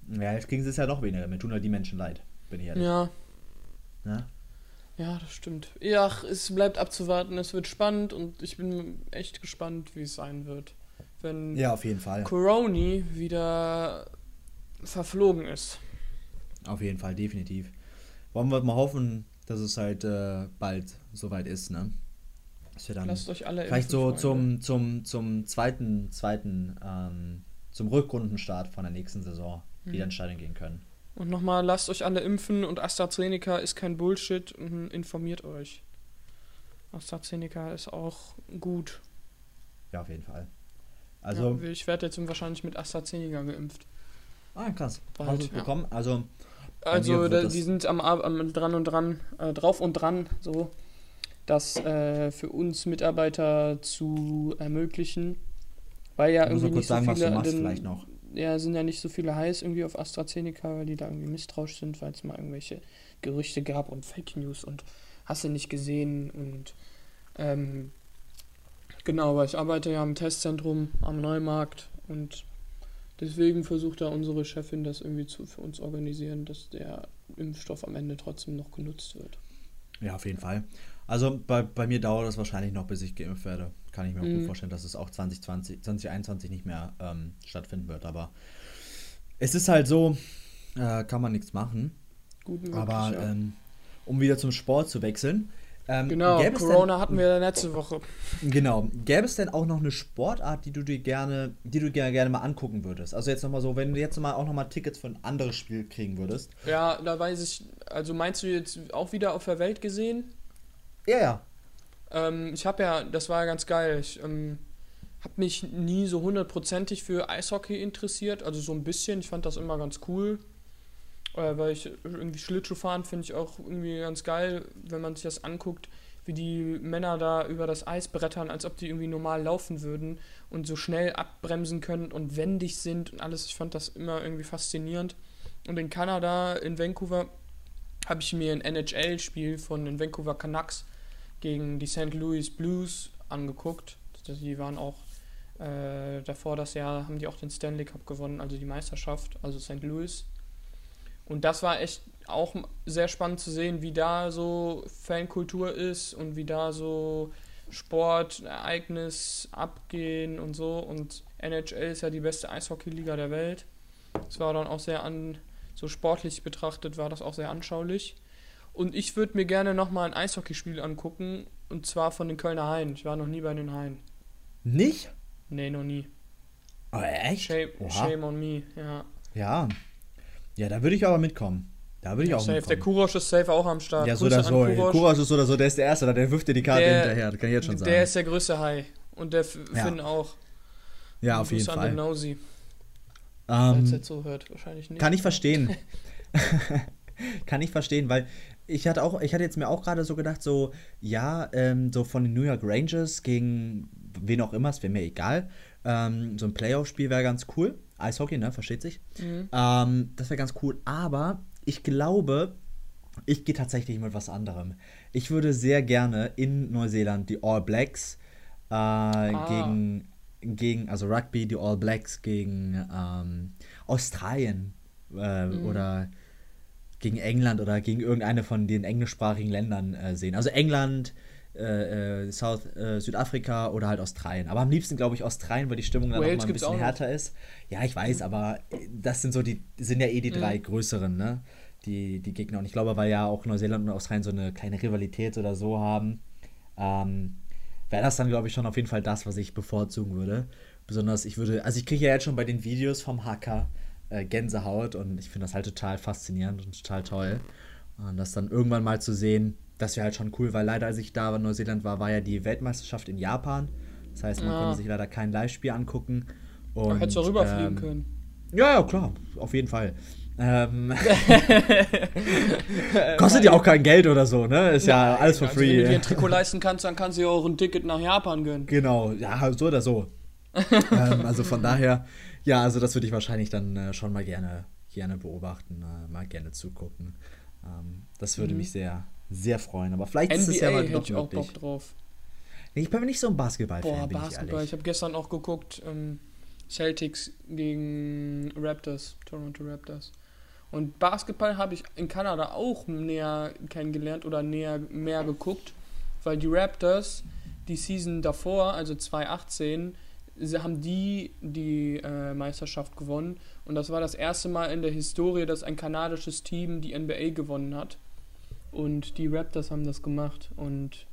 Ja, jetzt kriegen sie es ja noch weniger. Mir tun halt die Menschen leid, bin ich ehrlich. Ja. Ja, ja das stimmt. Ja, es bleibt abzuwarten. Es wird spannend und ich bin echt gespannt, wie es sein wird wenn ja, auf jeden Fall. Coroni wieder verflogen ist. Auf jeden Fall, definitiv. Wollen wir mal hoffen, dass es halt äh, bald soweit ist, ne? Dass wir dann Lasst euch alle vielleicht so zum, zum, zum zweiten, zweiten, ähm, zum Rückrundenstart von der nächsten Saison mhm. wieder ins Stadion gehen können. Und nochmal, lasst euch alle impfen und AstraZeneca ist kein Bullshit und informiert euch. AstraZeneca ist auch gut. Ja, auf jeden Fall. Also, ja, ich werde jetzt wahrscheinlich mit AstraZeneca geimpft. Ah, krass. Bald, Hast du es ja. bekommen? Also, also da, die sind am, am, dran und dran, äh, drauf und dran, so, das äh, für uns Mitarbeiter zu ermöglichen. Weil ja irgendwie nicht so sagen, viele den, vielleicht noch. Ja, sind ja nicht so viele heiß irgendwie auf AstraZeneca, weil die da irgendwie misstrauisch sind, weil es mal irgendwelche Gerüchte gab und Fake News und hast du nicht gesehen und ähm, Genau, weil ich arbeite ja im Testzentrum am Neumarkt und deswegen versucht da unsere Chefin das irgendwie zu, für uns organisieren, dass der Impfstoff am Ende trotzdem noch genutzt wird. Ja, auf jeden Fall. Also bei, bei mir dauert es wahrscheinlich noch, bis ich geimpft werde. Kann ich mir auch mhm. gut vorstellen, dass es auch 2020, 2021 nicht mehr ähm, stattfinden wird. Aber es ist halt so, äh, kann man nichts machen. Gut möglich, Aber ja. ähm, um wieder zum Sport zu wechseln, ähm, genau, Corona denn, hatten wir letzte Woche. Genau. Gäbe es denn auch noch eine Sportart, die du dir gerne, die du gerne, gerne mal angucken würdest? Also jetzt nochmal so, wenn du jetzt mal auch nochmal Tickets für ein anderes Spiel kriegen würdest. Ja, da weiß ich, also meinst du jetzt auch wieder auf der Welt gesehen? Ja, ja. Ähm, ich habe ja, das war ja ganz geil. Ich ähm, habe mich nie so hundertprozentig für Eishockey interessiert, also so ein bisschen. Ich fand das immer ganz cool. Äh, weil ich irgendwie Schlittschuhfahren finde ich auch irgendwie ganz geil, wenn man sich das anguckt, wie die Männer da über das Eis brettern, als ob die irgendwie normal laufen würden und so schnell abbremsen können und wendig sind und alles. Ich fand das immer irgendwie faszinierend. Und in Kanada, in Vancouver, habe ich mir ein NHL-Spiel von den Vancouver Canucks gegen die St. Louis Blues angeguckt. Die waren auch äh, davor das Jahr, haben die auch den Stanley Cup gewonnen, also die Meisterschaft, also St. Louis. Und das war echt auch sehr spannend zu sehen, wie da so Fankultur ist und wie da so Sportereignis abgehen und so. Und NHL ist ja die beste Eishockeyliga der Welt. Es war dann auch sehr an, so sportlich betrachtet, war das auch sehr anschaulich. Und ich würde mir gerne nochmal ein Eishockeyspiel angucken, und zwar von den Kölner Haien. Ich war noch nie bei den Haien. Nicht? Nee, noch nie. Oh, echt? Shame, shame on me, ja. Ja, ja, da würde ich aber mitkommen. Da würde ich ja, auch safe. mitkommen. Der Kurosch ist safe auch am Start. Ja, so oder so. Kurosch. Kurosch ist so oder so, der ist der Erste, der wirft dir die Karte der, hinterher, das kann ich jetzt schon sagen. Der ist der größte Hai. Und der Finn ja. auch. Ja, auf jeden Fall. an den Nosy. Ähm, jetzt so hört, wahrscheinlich nicht. Kann ich verstehen. kann ich verstehen, weil ich hatte auch, ich hatte jetzt mir auch gerade so gedacht, so, ja, ähm, so von den New York Rangers gegen wen auch immer, es wäre mir egal. Ähm, so ein Playoff-Spiel wäre ganz cool. Eishockey, ne? Versteht sich. Mhm. Ähm, das wäre ganz cool. Aber ich glaube, ich gehe tatsächlich mit was anderem. Ich würde sehr gerne in Neuseeland die All Blacks äh, ah. gegen, gegen, also Rugby, die All Blacks gegen ähm, Australien äh, mhm. oder gegen England oder gegen irgendeine von den englischsprachigen Ländern äh, sehen. Also England, äh, äh South, äh, Südafrika oder halt Australien. Aber am liebsten glaube ich Australien, weil die Stimmung dann Wales noch mal ein bisschen härter ist. Ja, ich weiß, mhm. aber das sind so die, sind ja eh die drei mhm. größeren, ne? Die, die Gegner. Und ich glaube, weil ja auch Neuseeland und Australien so eine kleine Rivalität oder so haben, ähm, wäre das dann, glaube ich, schon auf jeden Fall das, was ich bevorzugen würde. Besonders, ich würde, also ich kriege ja jetzt schon bei den Videos vom Hacker äh, Gänsehaut und ich finde das halt total faszinierend und total toll. Und das dann irgendwann mal zu sehen, das wäre halt schon cool, weil leider, als ich da in Neuseeland war, war ja die Weltmeisterschaft in Japan. Das heißt, man ja. konnte sich leider kein Live-Spiel angucken. Und, hättest du rüberfliegen ähm, können. Ja, ja, klar, auf jeden Fall. Ähm, kostet ja auch kein Geld oder so, ne? Ist ja, ja alles for also free. Wenn du dir ein Trikot leisten kannst, dann kannst du ja auch ein Ticket nach Japan gönnen. Genau, ja, so oder so. ähm, also von daher, ja, also das würde ich wahrscheinlich dann äh, schon mal gerne, gerne beobachten, äh, mal gerne zugucken. Ähm, das würde mhm. mich sehr, sehr freuen. Aber vielleicht NBA ist es ja mal hätte ich auch Bock drauf. Nee, ich bin nicht so ein Basketball-Fan. Boah, Basketball. Ich, ich habe gestern auch geguckt, ähm, Celtics gegen Raptors, Toronto Raptors. Und Basketball habe ich in Kanada auch näher kennengelernt oder näher mehr geguckt, weil die Raptors die Season davor, also 2018, sie haben die die äh, Meisterschaft gewonnen und das war das erste Mal in der Historie, dass ein kanadisches Team die NBA gewonnen hat. Und die Raptors haben das gemacht und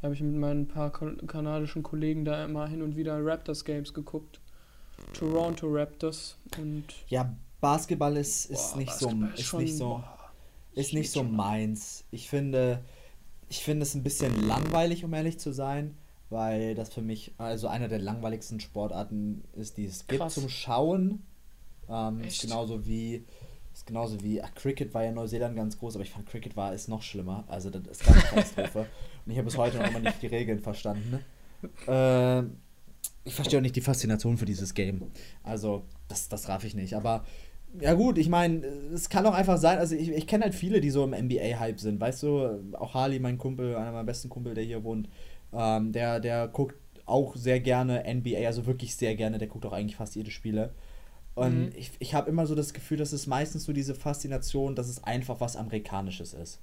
da habe ich mit meinen paar kanadischen Kollegen da immer hin und wieder Raptors Games geguckt. Toronto Raptors und ja, Basketball ist, ist boah, nicht Basketball so ist schon, nicht so boah, ist nicht so meins. Ich finde ich finde es ein bisschen langweilig, um ehrlich zu sein weil das für mich also einer der langweiligsten Sportarten ist, die es gibt Krass. zum Schauen. Ähm, genauso wie genauso wie ach, Cricket war ja in Neuseeland ganz groß, aber ich fand Cricket war ist noch schlimmer. Also das ist ganz Katastrophe. Und ich habe bis heute noch immer nicht die Regeln verstanden. Äh, ich verstehe auch nicht die Faszination für dieses Game. Also das das raff ich nicht. Aber ja gut, ich meine, es kann auch einfach sein, also ich, ich kenne halt viele, die so im NBA-Hype sind, weißt du, auch Harley, mein Kumpel, einer meiner besten Kumpel, der hier wohnt, ähm, der, der guckt auch sehr gerne NBA, also wirklich sehr gerne, der guckt auch eigentlich fast jede Spiele. Und mhm. ich, ich habe immer so das Gefühl, dass es meistens so diese Faszination, dass es einfach was Amerikanisches ist.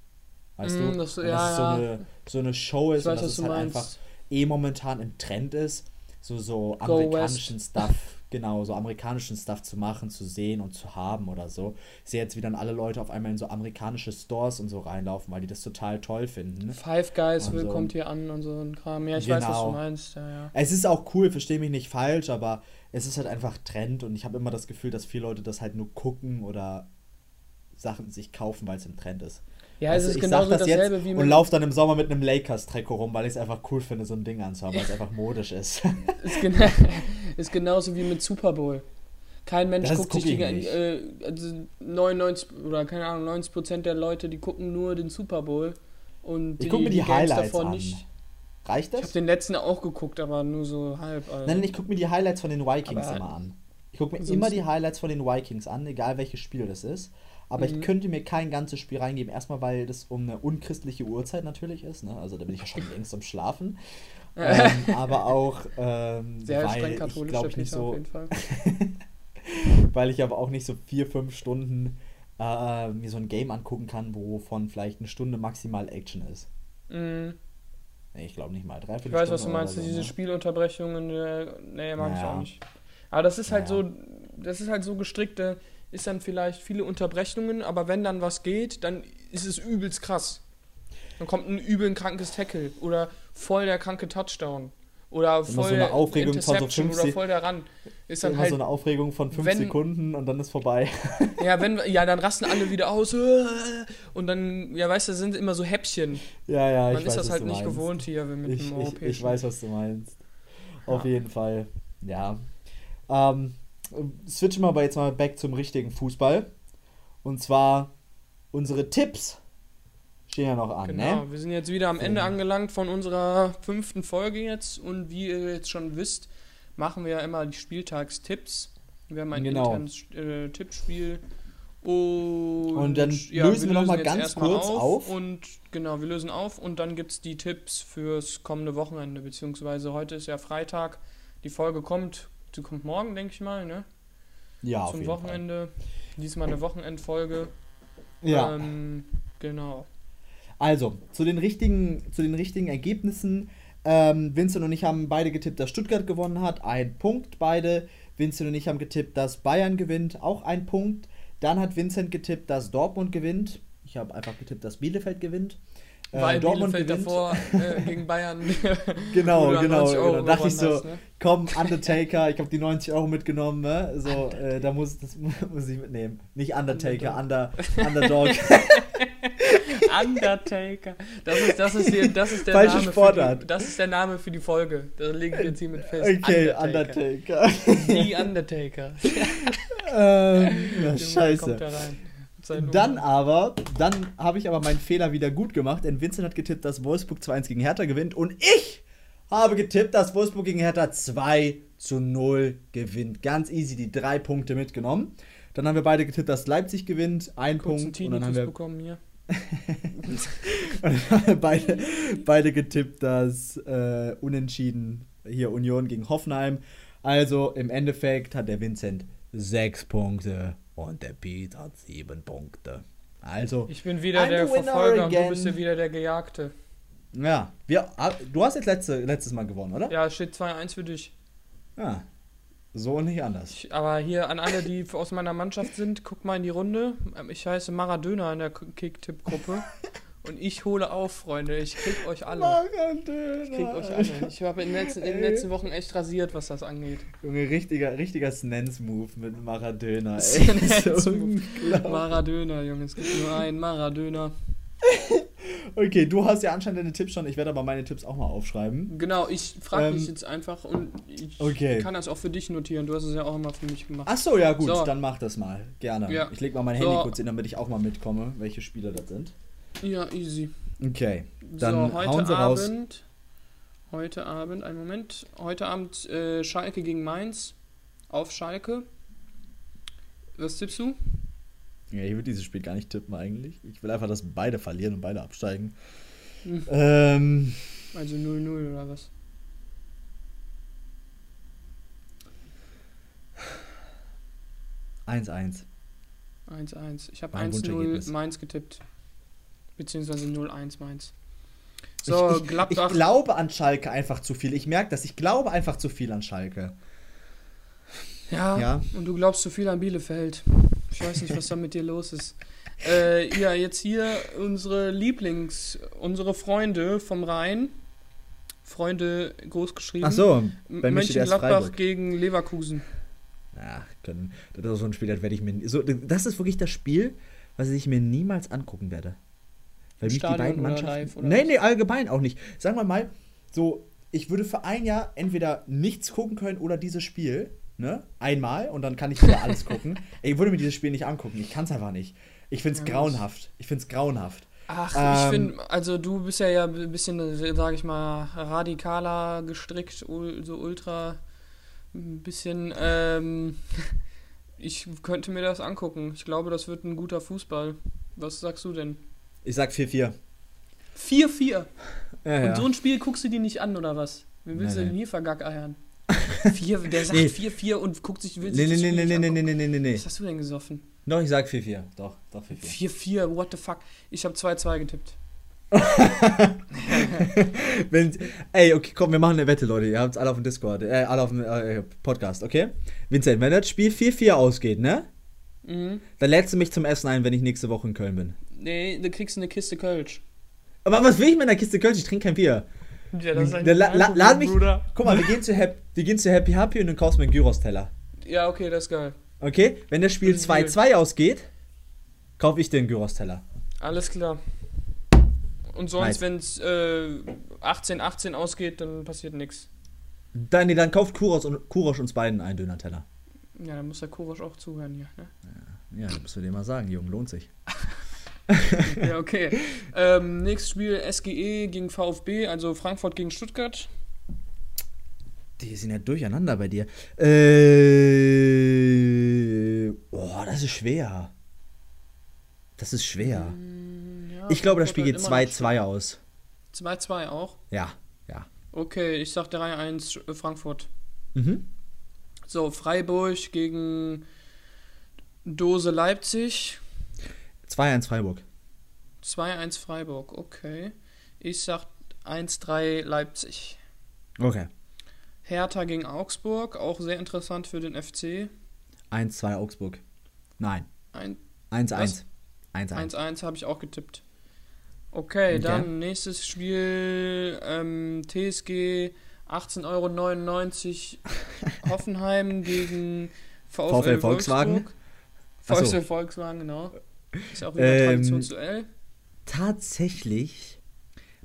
Weißt mhm, du? Das, ja, dass es so, eine, so eine Show ist weiß, und dass es halt meinst. einfach eh momentan im Trend ist. So, so amerikanischen Stuff genau, so amerikanischen Stuff zu machen, zu sehen und zu haben oder so. Ich sehe jetzt, wie dann alle Leute auf einmal in so amerikanische Stores und so reinlaufen, weil die das total toll finden. Five Guys will, so. kommt hier an und so ein Kram. Ja, ich genau. weiß, was du genau. meinst. Ja, ja. Es ist auch cool, verstehe mich nicht falsch, aber es ist halt einfach Trend und ich habe immer das Gefühl, dass viele Leute das halt nur gucken oder Sachen sich kaufen, weil es im Trend ist. Ja, es also ist genau das dasselbe jetzt wie mit. Und laufe dann im Sommer mit einem Lakers-Trikot rum, weil ich es einfach cool finde, so ein Ding anzuhaben, weil es einfach modisch ist. ist, genau, ist genauso wie mit Super Bowl. Kein Mensch das guckt sich die äh, also 99 oder keine Ahnung, 90 Prozent der Leute, die gucken nur den Super Bowl und ich gucke mir die, die Highlights davon an. nicht. Reicht das? Ich habe den letzten auch geguckt, aber nur so halb. Also. Nein, ich gucke mir die Highlights von den Vikings aber immer an. Ich gucke mir immer die Highlights von den Vikings an, egal welches Spiel das ist. Aber mhm. ich könnte mir kein ganzes Spiel reingeben. Erstmal, weil das um eine unchristliche Uhrzeit natürlich ist. Ne? Also da bin ich ja schon längst am Schlafen. ähm, aber auch, ähm, Sehr weil streng katholisch, ich glaube nicht so, auf jeden Fall. weil ich aber auch nicht so vier, fünf Stunden äh, mir so ein Game angucken kann, wovon vielleicht eine Stunde maximal Action ist. Mhm. Nee, ich glaube nicht mal. Drei, ich weiß, was du meinst. So, diese ne? Spielunterbrechungen, äh, nee, mag naja. ich auch nicht. Aber das ist halt naja. so, das ist halt so gestrickte ist dann vielleicht viele Unterbrechungen, aber wenn dann was geht, dann ist es übelst krass. Dann kommt ein übel krankes Tackle oder voll der kranke Touchdown oder voll so eine Aufregung von so 5 oder voll der Run. Ist dann halt so eine Aufregung von 5 Sekunden und dann ist vorbei. Ja, wenn ja, dann rasten alle wieder aus und dann ja, weißt du, sind immer so Häppchen. Ja, ja, Man ich ist weiß, das halt nicht meinst. gewohnt hier mit ich, dem europäischen. Ich, ich weiß, was du meinst. Auf ja. jeden Fall. Ja. Ähm, switchen wir aber jetzt mal back zum richtigen Fußball. Und zwar unsere Tipps stehen ja noch an. Genau, ne? wir sind jetzt wieder am Ende angelangt von unserer fünften Folge jetzt. Und wie ihr jetzt schon wisst, machen wir ja immer die Spieltagstipps. Wir haben ein genau. internes äh, Tippspiel. Und, und, dann ja, lösen wir, wir nochmal ganz kurz auf, auf, Und genau, wir lösen auf und dann gibt es die Tipps fürs kommende Wochenende. Beziehungsweise heute ist ja Freitag. Die Folge kommt die kommt morgen, denke ich mal, ne? Ja, zum Wochenende. Fall. Diesmal eine Wochenendfolge. Ja. Ähm, genau. Also, zu den richtigen, zu den richtigen Ergebnissen. Ähm, Vincent und ich haben beide getippt, dass Stuttgart gewonnen hat. Ein Punkt beide. Vincent und ich haben getippt, dass Bayern gewinnt. Auch ein Punkt. Dann hat Vincent getippt, dass Dortmund gewinnt. Ich habe einfach getippt, dass Bielefeld gewinnt. Äh, Weil Dortmund Bielefeld gewinnt. davor äh, gegen Bayern. genau, genau, genau. Dachte ich so, hast, ne? komm, Undertaker, ich habe die 90 Euro mitgenommen, ne? So, äh, da muss, das muss ich mitnehmen. Nicht Undertaker, Under, Underdog. Undertaker. Das ist, das ist, hier, das ist der Falsche Name Sportart. Für die, das ist der Name für die Folge. Da legen wir jetzt hiermit fest. Okay, Undertaker. Die Undertaker. ähm, ja, scheiße. Dann aber, dann habe ich aber meinen Fehler wieder gut gemacht, denn Vincent hat getippt, dass Wolfsburg 2-1 gegen Hertha gewinnt und ich habe getippt, dass Wolfsburg gegen Hertha 2 zu 0 gewinnt. Ganz easy die drei Punkte mitgenommen. Dann haben wir beide getippt, dass Leipzig gewinnt, ein Kurz Punkt. Und dann haben wir bekommen hier. beide, beide getippt, dass äh, unentschieden hier Union gegen Hoffenheim. Also im Endeffekt hat der Vincent sechs Punkte und der Pete hat sieben Punkte. Also. Ich bin wieder der Verfolger und du bist ja wieder der Gejagte. Ja, wir, ah, du hast jetzt letzte, letztes Mal gewonnen, oder? Ja, steht 2-1 für dich. Ja, so und nicht anders. Ich, aber hier an alle, die aus meiner Mannschaft sind, guck mal in die Runde. Ähm, ich heiße Maradona in der Kick-Tipp-Gruppe. Und ich hole auf, Freunde. Ich krieg euch alle. Maradona. Ich krieg euch alle. Ich habe in, in, den letzten Wochen echt rasiert, was das angeht. Junge, richtiger, richtiger Snens-Move mit Maradona. Snens-Move. Maradona, Junge. Es gibt nur einen Maradona. Okay, du hast ja anscheinend deine Tipps schon. Ich werde aber meine Tipps auch mal aufschreiben. Genau, ich frage ähm, mich jetzt einfach und ich okay. kann das auch für dich notieren. Du hast es ja auch immer für mich gemacht. Ach so, ja gut, so. dann mach das mal. Gerne. Ja. Ich lege mal mein so. Handy kurz hin, damit ich auch mal mitkomme, welche Spieler das sind. Ja, easy. Okay, dann so, heute hauen sie Abend, raus. Heute Abend, einen Moment. Heute Abend äh, Schalke gegen Mainz. Auf Schalke. Was tippst du? Ja, ich würde dieses Spiel gar nicht tippen eigentlich. Ich will einfach, dass beide verlieren und beide absteigen. Hm. Ähm, also 0-0 oder was? Eins, eins. 1-1. Ich habe 1-0 Mainz getippt. Beziehungsweise 0-1 Mainz. So, ich, ich, Gladbach. Ich glaube an Schalke einfach zu viel. Ich merke das. Ich glaube einfach zu viel an Schalke. Ja, ja, und du glaubst zu viel an Bielefeld. Ich weiß nicht, was da mit dir los ist. Äh, ja, jetzt hier unsere Lieblings-, unsere Freunde vom Rhein. Freunde groß geschrieben. Ach so, bei Mönchengladbach gegen Leverkusen. Ach, können. Das ist so ein Spiel, das werde ich mir. So, das ist wirklich das Spiel, was ich mir niemals angucken werde. Weil mich die beiden Mannschaften. nee, nee, allgemein auch nicht. Sagen wir mal, so, ich würde für ein Jahr entweder nichts gucken können oder dieses Spiel ne? Einmal und dann kann ich wieder alles gucken. Ich würde mir dieses Spiel nicht angucken. Ich kann es einfach nicht. Ich finde es grauenhaft. Ich finde es grauenhaft. Ach, ähm, ich finde, also du bist ja ja ein bisschen, sage ich mal, radikaler gestrickt, so ultra, ein bisschen, ähm, ich könnte mir das angucken. Ich glaube, das wird ein guter Fußball. Was sagst du denn? Ich sag 4-4. 4-4? Ja, Und ja. so ein Spiel guckst du dir nicht an, oder was? Wie willst nee, du denn hier vergackeiern? Vier, der sagt 4-4 nee. und guckt sich will nee, nee, nee, nee, nee, nee, nee, nee, nee. Was hast du denn gesoffen? Doch, ich sag 4-4. Doch, doch 4-4. 4-4, what the fuck? Ich habe 2-2 getippt. Wenn, ey, okay, komm, wir machen eine Wette, Leute. Ihr habt es alle auf dem Discord, äh, alle auf dem äh, Podcast, okay? Vincent, wenn das Spiel 4-4 ausgeht, ne? Mhm. Dann lädst du mich zum Essen ein, wenn ich nächste Woche in Köln bin. Nee, du kriegst eine Kiste Kölsch. Aber was will ich mit einer Kiste Kölsch? Ich trinke kein Bier. Ja, das ist ein la, la, lad mich, Bruder. Guck mal, wir gehen, zu Happy, wir gehen zu Happy Happy und dann kaufst du mir einen Gyros-Teller. Ja, okay, das ist geil. Okay, wenn das Spiel 2-2 ausgeht, kaufe ich dir einen Gyros-Teller. Alles klar. Und sonst, nice. wenn es äh, 18-18 ausgeht, dann passiert nichts. Dann, nee, dann kauft Kurosch, und, Kurosch uns beiden einen Döner-Teller. Ja, dann muss der Kurosch auch zuhören hier. Ne? Ja, ja, musst du dir mal sagen, Junge, lohnt sich. ja, okay. Ähm, nächstes Spiel SGE gegen VfB, also Frankfurt gegen Stuttgart. Die sind ja durcheinander bei dir. Äh, boah, das ist schwer. Das ist schwer. Mm, ja, ich glaube, das Spiel geht 2-2 aus. 2-2 auch? Ja, ja. Okay, ich sag 3-1 Frankfurt. Mhm. So, Freiburg gegen Dose Leipzig. 2-1 Freiburg. 2-1 Freiburg, okay. Ich sag 1-3 Leipzig. Okay. Hertha gegen Augsburg, auch sehr interessant für den FC. 1-2 Augsburg. Nein. 1-1. 1-1 habe ich auch getippt. Okay, okay, dann nächstes Spiel ähm, TSG 18,99 Euro Hoffenheim gegen VfL, VfL Volkswagen. VfL. Volkswagen, genau. Ist auch wieder ähm, traditionell. Tatsächlich,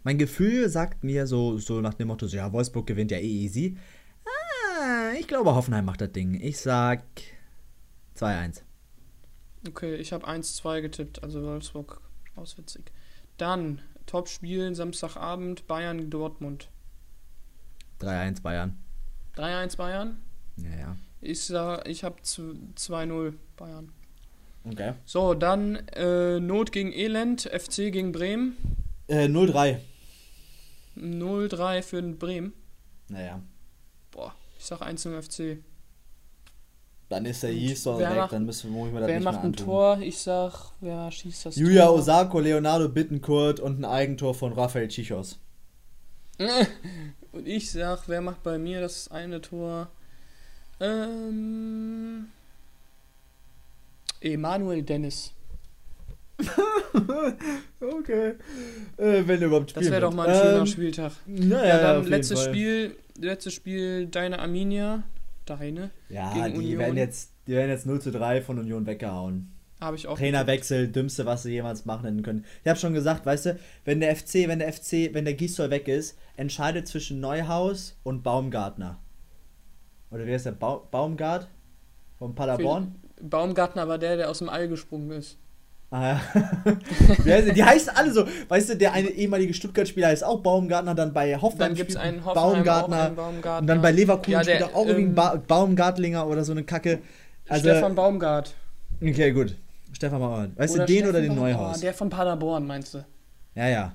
mein Gefühl sagt mir so, so nach dem Motto, so, ja, Wolfsburg gewinnt ja eh easy. Ah, ich glaube, Hoffenheim macht das Ding. Ich sag 2-1. Okay, ich habe 1-2 getippt, also Wolfsburg auswitzig. Dann Top-Spielen, Samstagabend, Bayern Dortmund. 3-1 Bayern. 3-1 Bayern? Ja, ja. Ich, ich habe 2-0 Bayern. Okay. So, dann äh, Not gegen Elend, FC gegen Bremen. Äh, 0-3. 0-3 für den Bremen. Naja. Boah, ich sag 1-0 FC. Dann ist der Easter weg, macht, dann müssen wir, wir das Wer macht ein Tor? Ich sag, wer schießt das Julia Tor? Osako, Leonardo Bittenkurt und ein Eigentor von Rafael Chichos. und ich sag, wer macht bei mir das eine Tor? Ähm. Emanuel Dennis. okay. Äh, wenn er überhaupt spielt. Das wäre doch mal ein ähm, schöner Spieltag. Naja, ja, dann letztes Spiel, letztes Spiel, deine Arminia. Deine. Ja, die Union. werden jetzt, die werden jetzt 0 zu 3 von Union weggehauen. Habe ich auch. Trainerwechsel, dümmste, was sie jemals machen können. Ich habe schon gesagt, weißt du, wenn der FC, wenn der FC, wenn der Gisdol weg ist, entscheidet zwischen Neuhaus und Baumgartner. Oder wie heißt der? Ba Baumgart? Von Paderborn? Baumgartner war der, der aus dem All gesprungen ist. Ah, ja. die heißen alle so. Weißt du, der eine ehemalige Stuttgart-Spieler heißt auch Baumgartner, dann bei Hoffenheim dann gibt's einen Hoffenheim Baumgartner, einen Baumgartner. Und dann bei Leverkusen ja, der, spielt auch irgendwie ähm, ba Baumgartlinger oder so eine Kacke. Also, Stefan Baumgart. Okay, gut. Stefan Baumgart. Weißt oder du, den Stefan oder den Neuhaus? Der von Paderborn, meinst du? Ja, ja.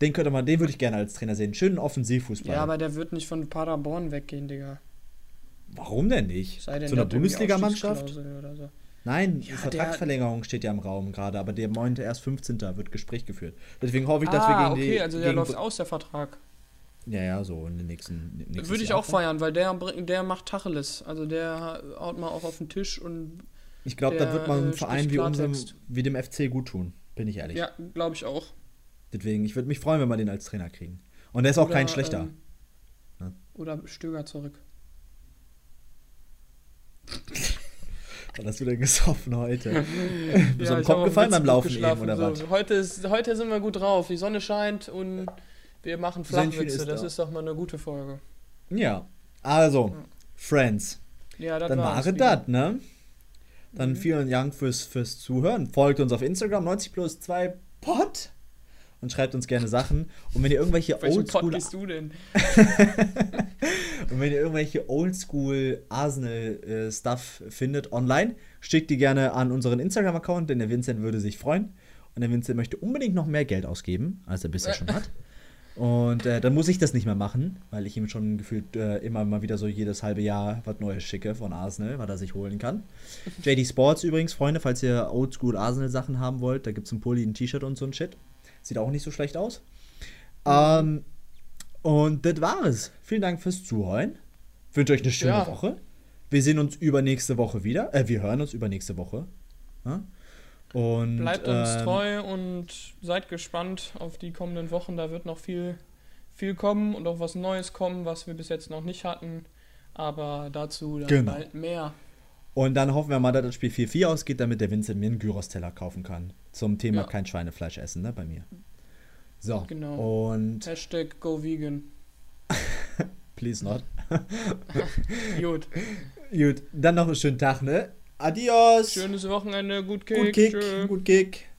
Den könnte man, den würde ich gerne als Trainer sehen. Schönen Offensivfußball. Ja, aber der wird nicht von Paderborn weggehen, Digga. Warum denn nicht? Sei denn Zu einer Bundesligamannschaft? So. Nein, ja, Vertragsverlängerung der, steht ja im Raum gerade, aber der meinte erst 15. wird Gespräch geführt. Deswegen hoffe ich, dass ah, wir gegen okay, die. Okay, also der läuft aus, der Vertrag. Ja, ja, so in den nächsten. Würde ich auch feiern, weil der, der macht Tacheles. Also der haut mal auch auf den Tisch und. Ich glaube, das wird mal einem Verein wie unserem, wie dem FC gut tun, bin ich ehrlich. Ja, glaube ich auch. Deswegen, ich würde mich freuen, wenn wir den als Trainer kriegen. Und der ist auch oder, kein schlechter. Ähm, ja. Oder Stöger zurück. Wann hast du denn gesoffen heute? Bist ja, im Kopf gefallen beim Laufen eben, oder so. was? Heute, ist, heute sind wir gut drauf. Die Sonne scheint und wir machen Flachwitze. Das ist doch mal eine gute Folge. Ja, also, ja. Friends. Ja, das Dann war das, ne? Dann mhm. vielen Dank fürs, fürs Zuhören. Folgt uns auf Instagram 90 plus 2 Pod und schreibt uns gerne Sachen. Und wenn ihr irgendwelche Oldschool. bist du denn? und wenn ihr irgendwelche Oldschool Arsenal-Stuff äh, findet online, schickt die gerne an unseren Instagram-Account, denn der Vincent würde sich freuen. Und der Vincent möchte unbedingt noch mehr Geld ausgeben, als er bisher schon hat. Und äh, dann muss ich das nicht mehr machen, weil ich ihm schon gefühlt äh, immer mal wieder so jedes halbe Jahr was Neues schicke von Arsenal, was er sich holen kann. JD Sports übrigens, Freunde, falls ihr Oldschool Arsenal-Sachen haben wollt, da gibt es ein Pulli, ein T-Shirt und so ein Shit. Sieht auch nicht so schlecht aus. Ähm, und das war es. Vielen Dank fürs Zuhören. Wünsche euch eine schöne ja. Woche. Wir sehen uns übernächste Woche wieder. Äh, wir hören uns übernächste Woche. Ja? Und, Bleibt uns ähm, treu und seid gespannt auf die kommenden Wochen. Da wird noch viel, viel kommen und auch was Neues kommen, was wir bis jetzt noch nicht hatten. Aber dazu dann genau. bald mehr. Und dann hoffen wir mal, dass das Spiel 4-4 ausgeht, damit der Vincent mir einen Gyros-Teller kaufen kann. Zum Thema ja. kein Schweinefleisch essen, ne, bei mir. So. Genau. Und. Hashtag go vegan. Please not. Gut. Gut. Dann noch einen schönen Tag, ne? Adios. Schönes Wochenende. Gut Kick. Gut Kick. Tschö. Gut Kick.